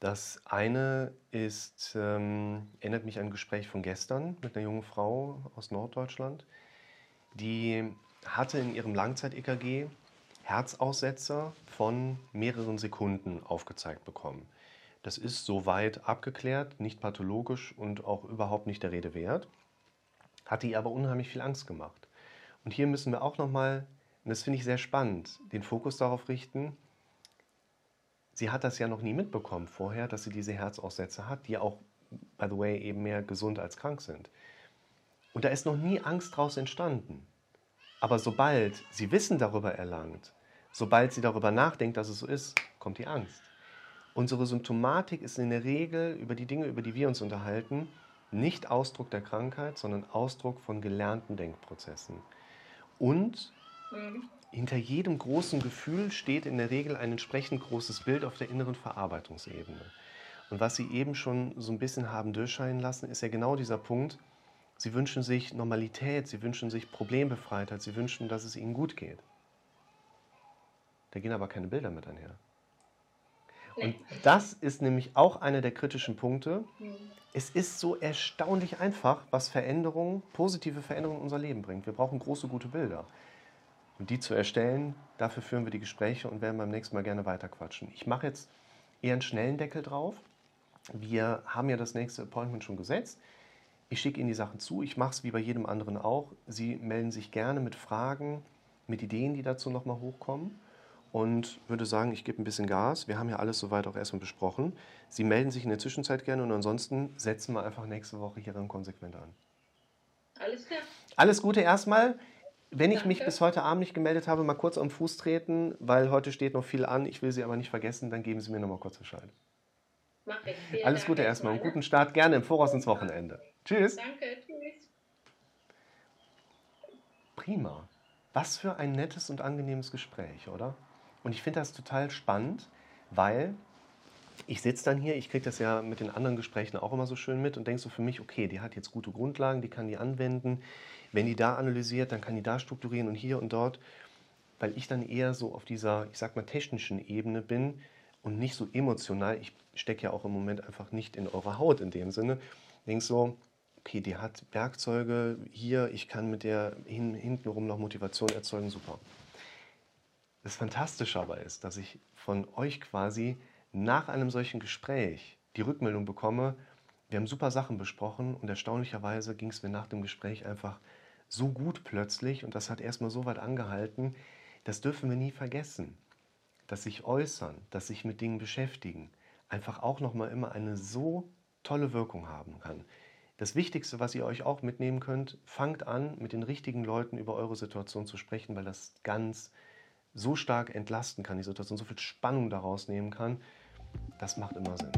Das eine ist, ähm, erinnert mich an ein Gespräch von gestern mit einer jungen Frau aus Norddeutschland. Die hatte in ihrem Langzeit-EKG Herzaussetzer von mehreren Sekunden aufgezeigt bekommen. Das ist soweit abgeklärt, nicht pathologisch und auch überhaupt nicht der Rede wert. Hat ihr aber unheimlich viel Angst gemacht. Und hier müssen wir auch nochmal, und das finde ich sehr spannend, den Fokus darauf richten, sie hat das ja noch nie mitbekommen vorher, dass sie diese Herzaussätze hat, die auch, by the way, eben mehr gesund als krank sind. Und da ist noch nie Angst daraus entstanden. Aber sobald sie Wissen darüber erlangt, sobald sie darüber nachdenkt, dass es so ist, kommt die Angst. Unsere Symptomatik ist in der Regel über die Dinge, über die wir uns unterhalten, nicht Ausdruck der Krankheit, sondern Ausdruck von gelernten Denkprozessen. Und mhm. hinter jedem großen Gefühl steht in der Regel ein entsprechend großes Bild auf der inneren Verarbeitungsebene. Und was Sie eben schon so ein bisschen haben durchscheinen lassen, ist ja genau dieser Punkt. Sie wünschen sich Normalität, Sie wünschen sich Problembefreitheit, Sie wünschen, dass es Ihnen gut geht. Da gehen aber keine Bilder mit einher. Und das ist nämlich auch einer der kritischen Punkte. Es ist so erstaunlich einfach, was Veränderungen, positive Veränderungen in unser Leben bringt. Wir brauchen große, gute Bilder. Und die zu erstellen, dafür führen wir die Gespräche und werden beim nächsten Mal gerne weiterquatschen. Ich mache jetzt eher einen schnellen Deckel drauf. Wir haben ja das nächste Appointment schon gesetzt. Ich schicke Ihnen die Sachen zu. Ich mache es wie bei jedem anderen auch. Sie melden sich gerne mit Fragen, mit Ideen, die dazu nochmal hochkommen und würde sagen, ich gebe ein bisschen Gas. Wir haben ja alles soweit auch erstmal besprochen. Sie melden sich in der Zwischenzeit gerne und ansonsten setzen wir einfach nächste Woche hier dann konsequent an. Alles klar. Alles Gute erstmal. Wenn ich Danke. mich bis heute Abend nicht gemeldet habe, mal kurz am Fuß treten, weil heute steht noch viel an. Ich will Sie aber nicht vergessen, dann geben Sie mir noch mal kurz Bescheid. Mach ich. Vielen Alles Gute erstmal und guten Start. Gerne im Voraus ins Wochenende. Tschüss. Danke. Tschüss. Prima. Was für ein nettes und angenehmes Gespräch, oder? Und ich finde das total spannend, weil ich sitze dann hier, ich kriege das ja mit den anderen Gesprächen auch immer so schön mit und denke so für mich, okay, die hat jetzt gute Grundlagen, die kann die anwenden. Wenn die da analysiert, dann kann die da strukturieren und hier und dort. Weil ich dann eher so auf dieser, ich sag mal, technischen Ebene bin und nicht so emotional. Ich stecke ja auch im Moment einfach nicht in eurer Haut in dem Sinne. Denk so, okay, die hat Werkzeuge hier, ich kann mit der hin, hintenrum noch Motivation erzeugen, super. Das Fantastische aber ist, dass ich von euch quasi nach einem solchen Gespräch die Rückmeldung bekomme, wir haben super Sachen besprochen und erstaunlicherweise ging es mir nach dem Gespräch einfach so gut plötzlich und das hat erstmal so weit angehalten, das dürfen wir nie vergessen, dass sich äußern, dass sich mit Dingen beschäftigen, einfach auch nochmal immer eine so tolle Wirkung haben kann. Das Wichtigste, was ihr euch auch mitnehmen könnt, fangt an, mit den richtigen Leuten über eure Situation zu sprechen, weil das ganz so stark entlasten kann, die Situation so viel Spannung daraus nehmen kann. Das macht immer Sinn.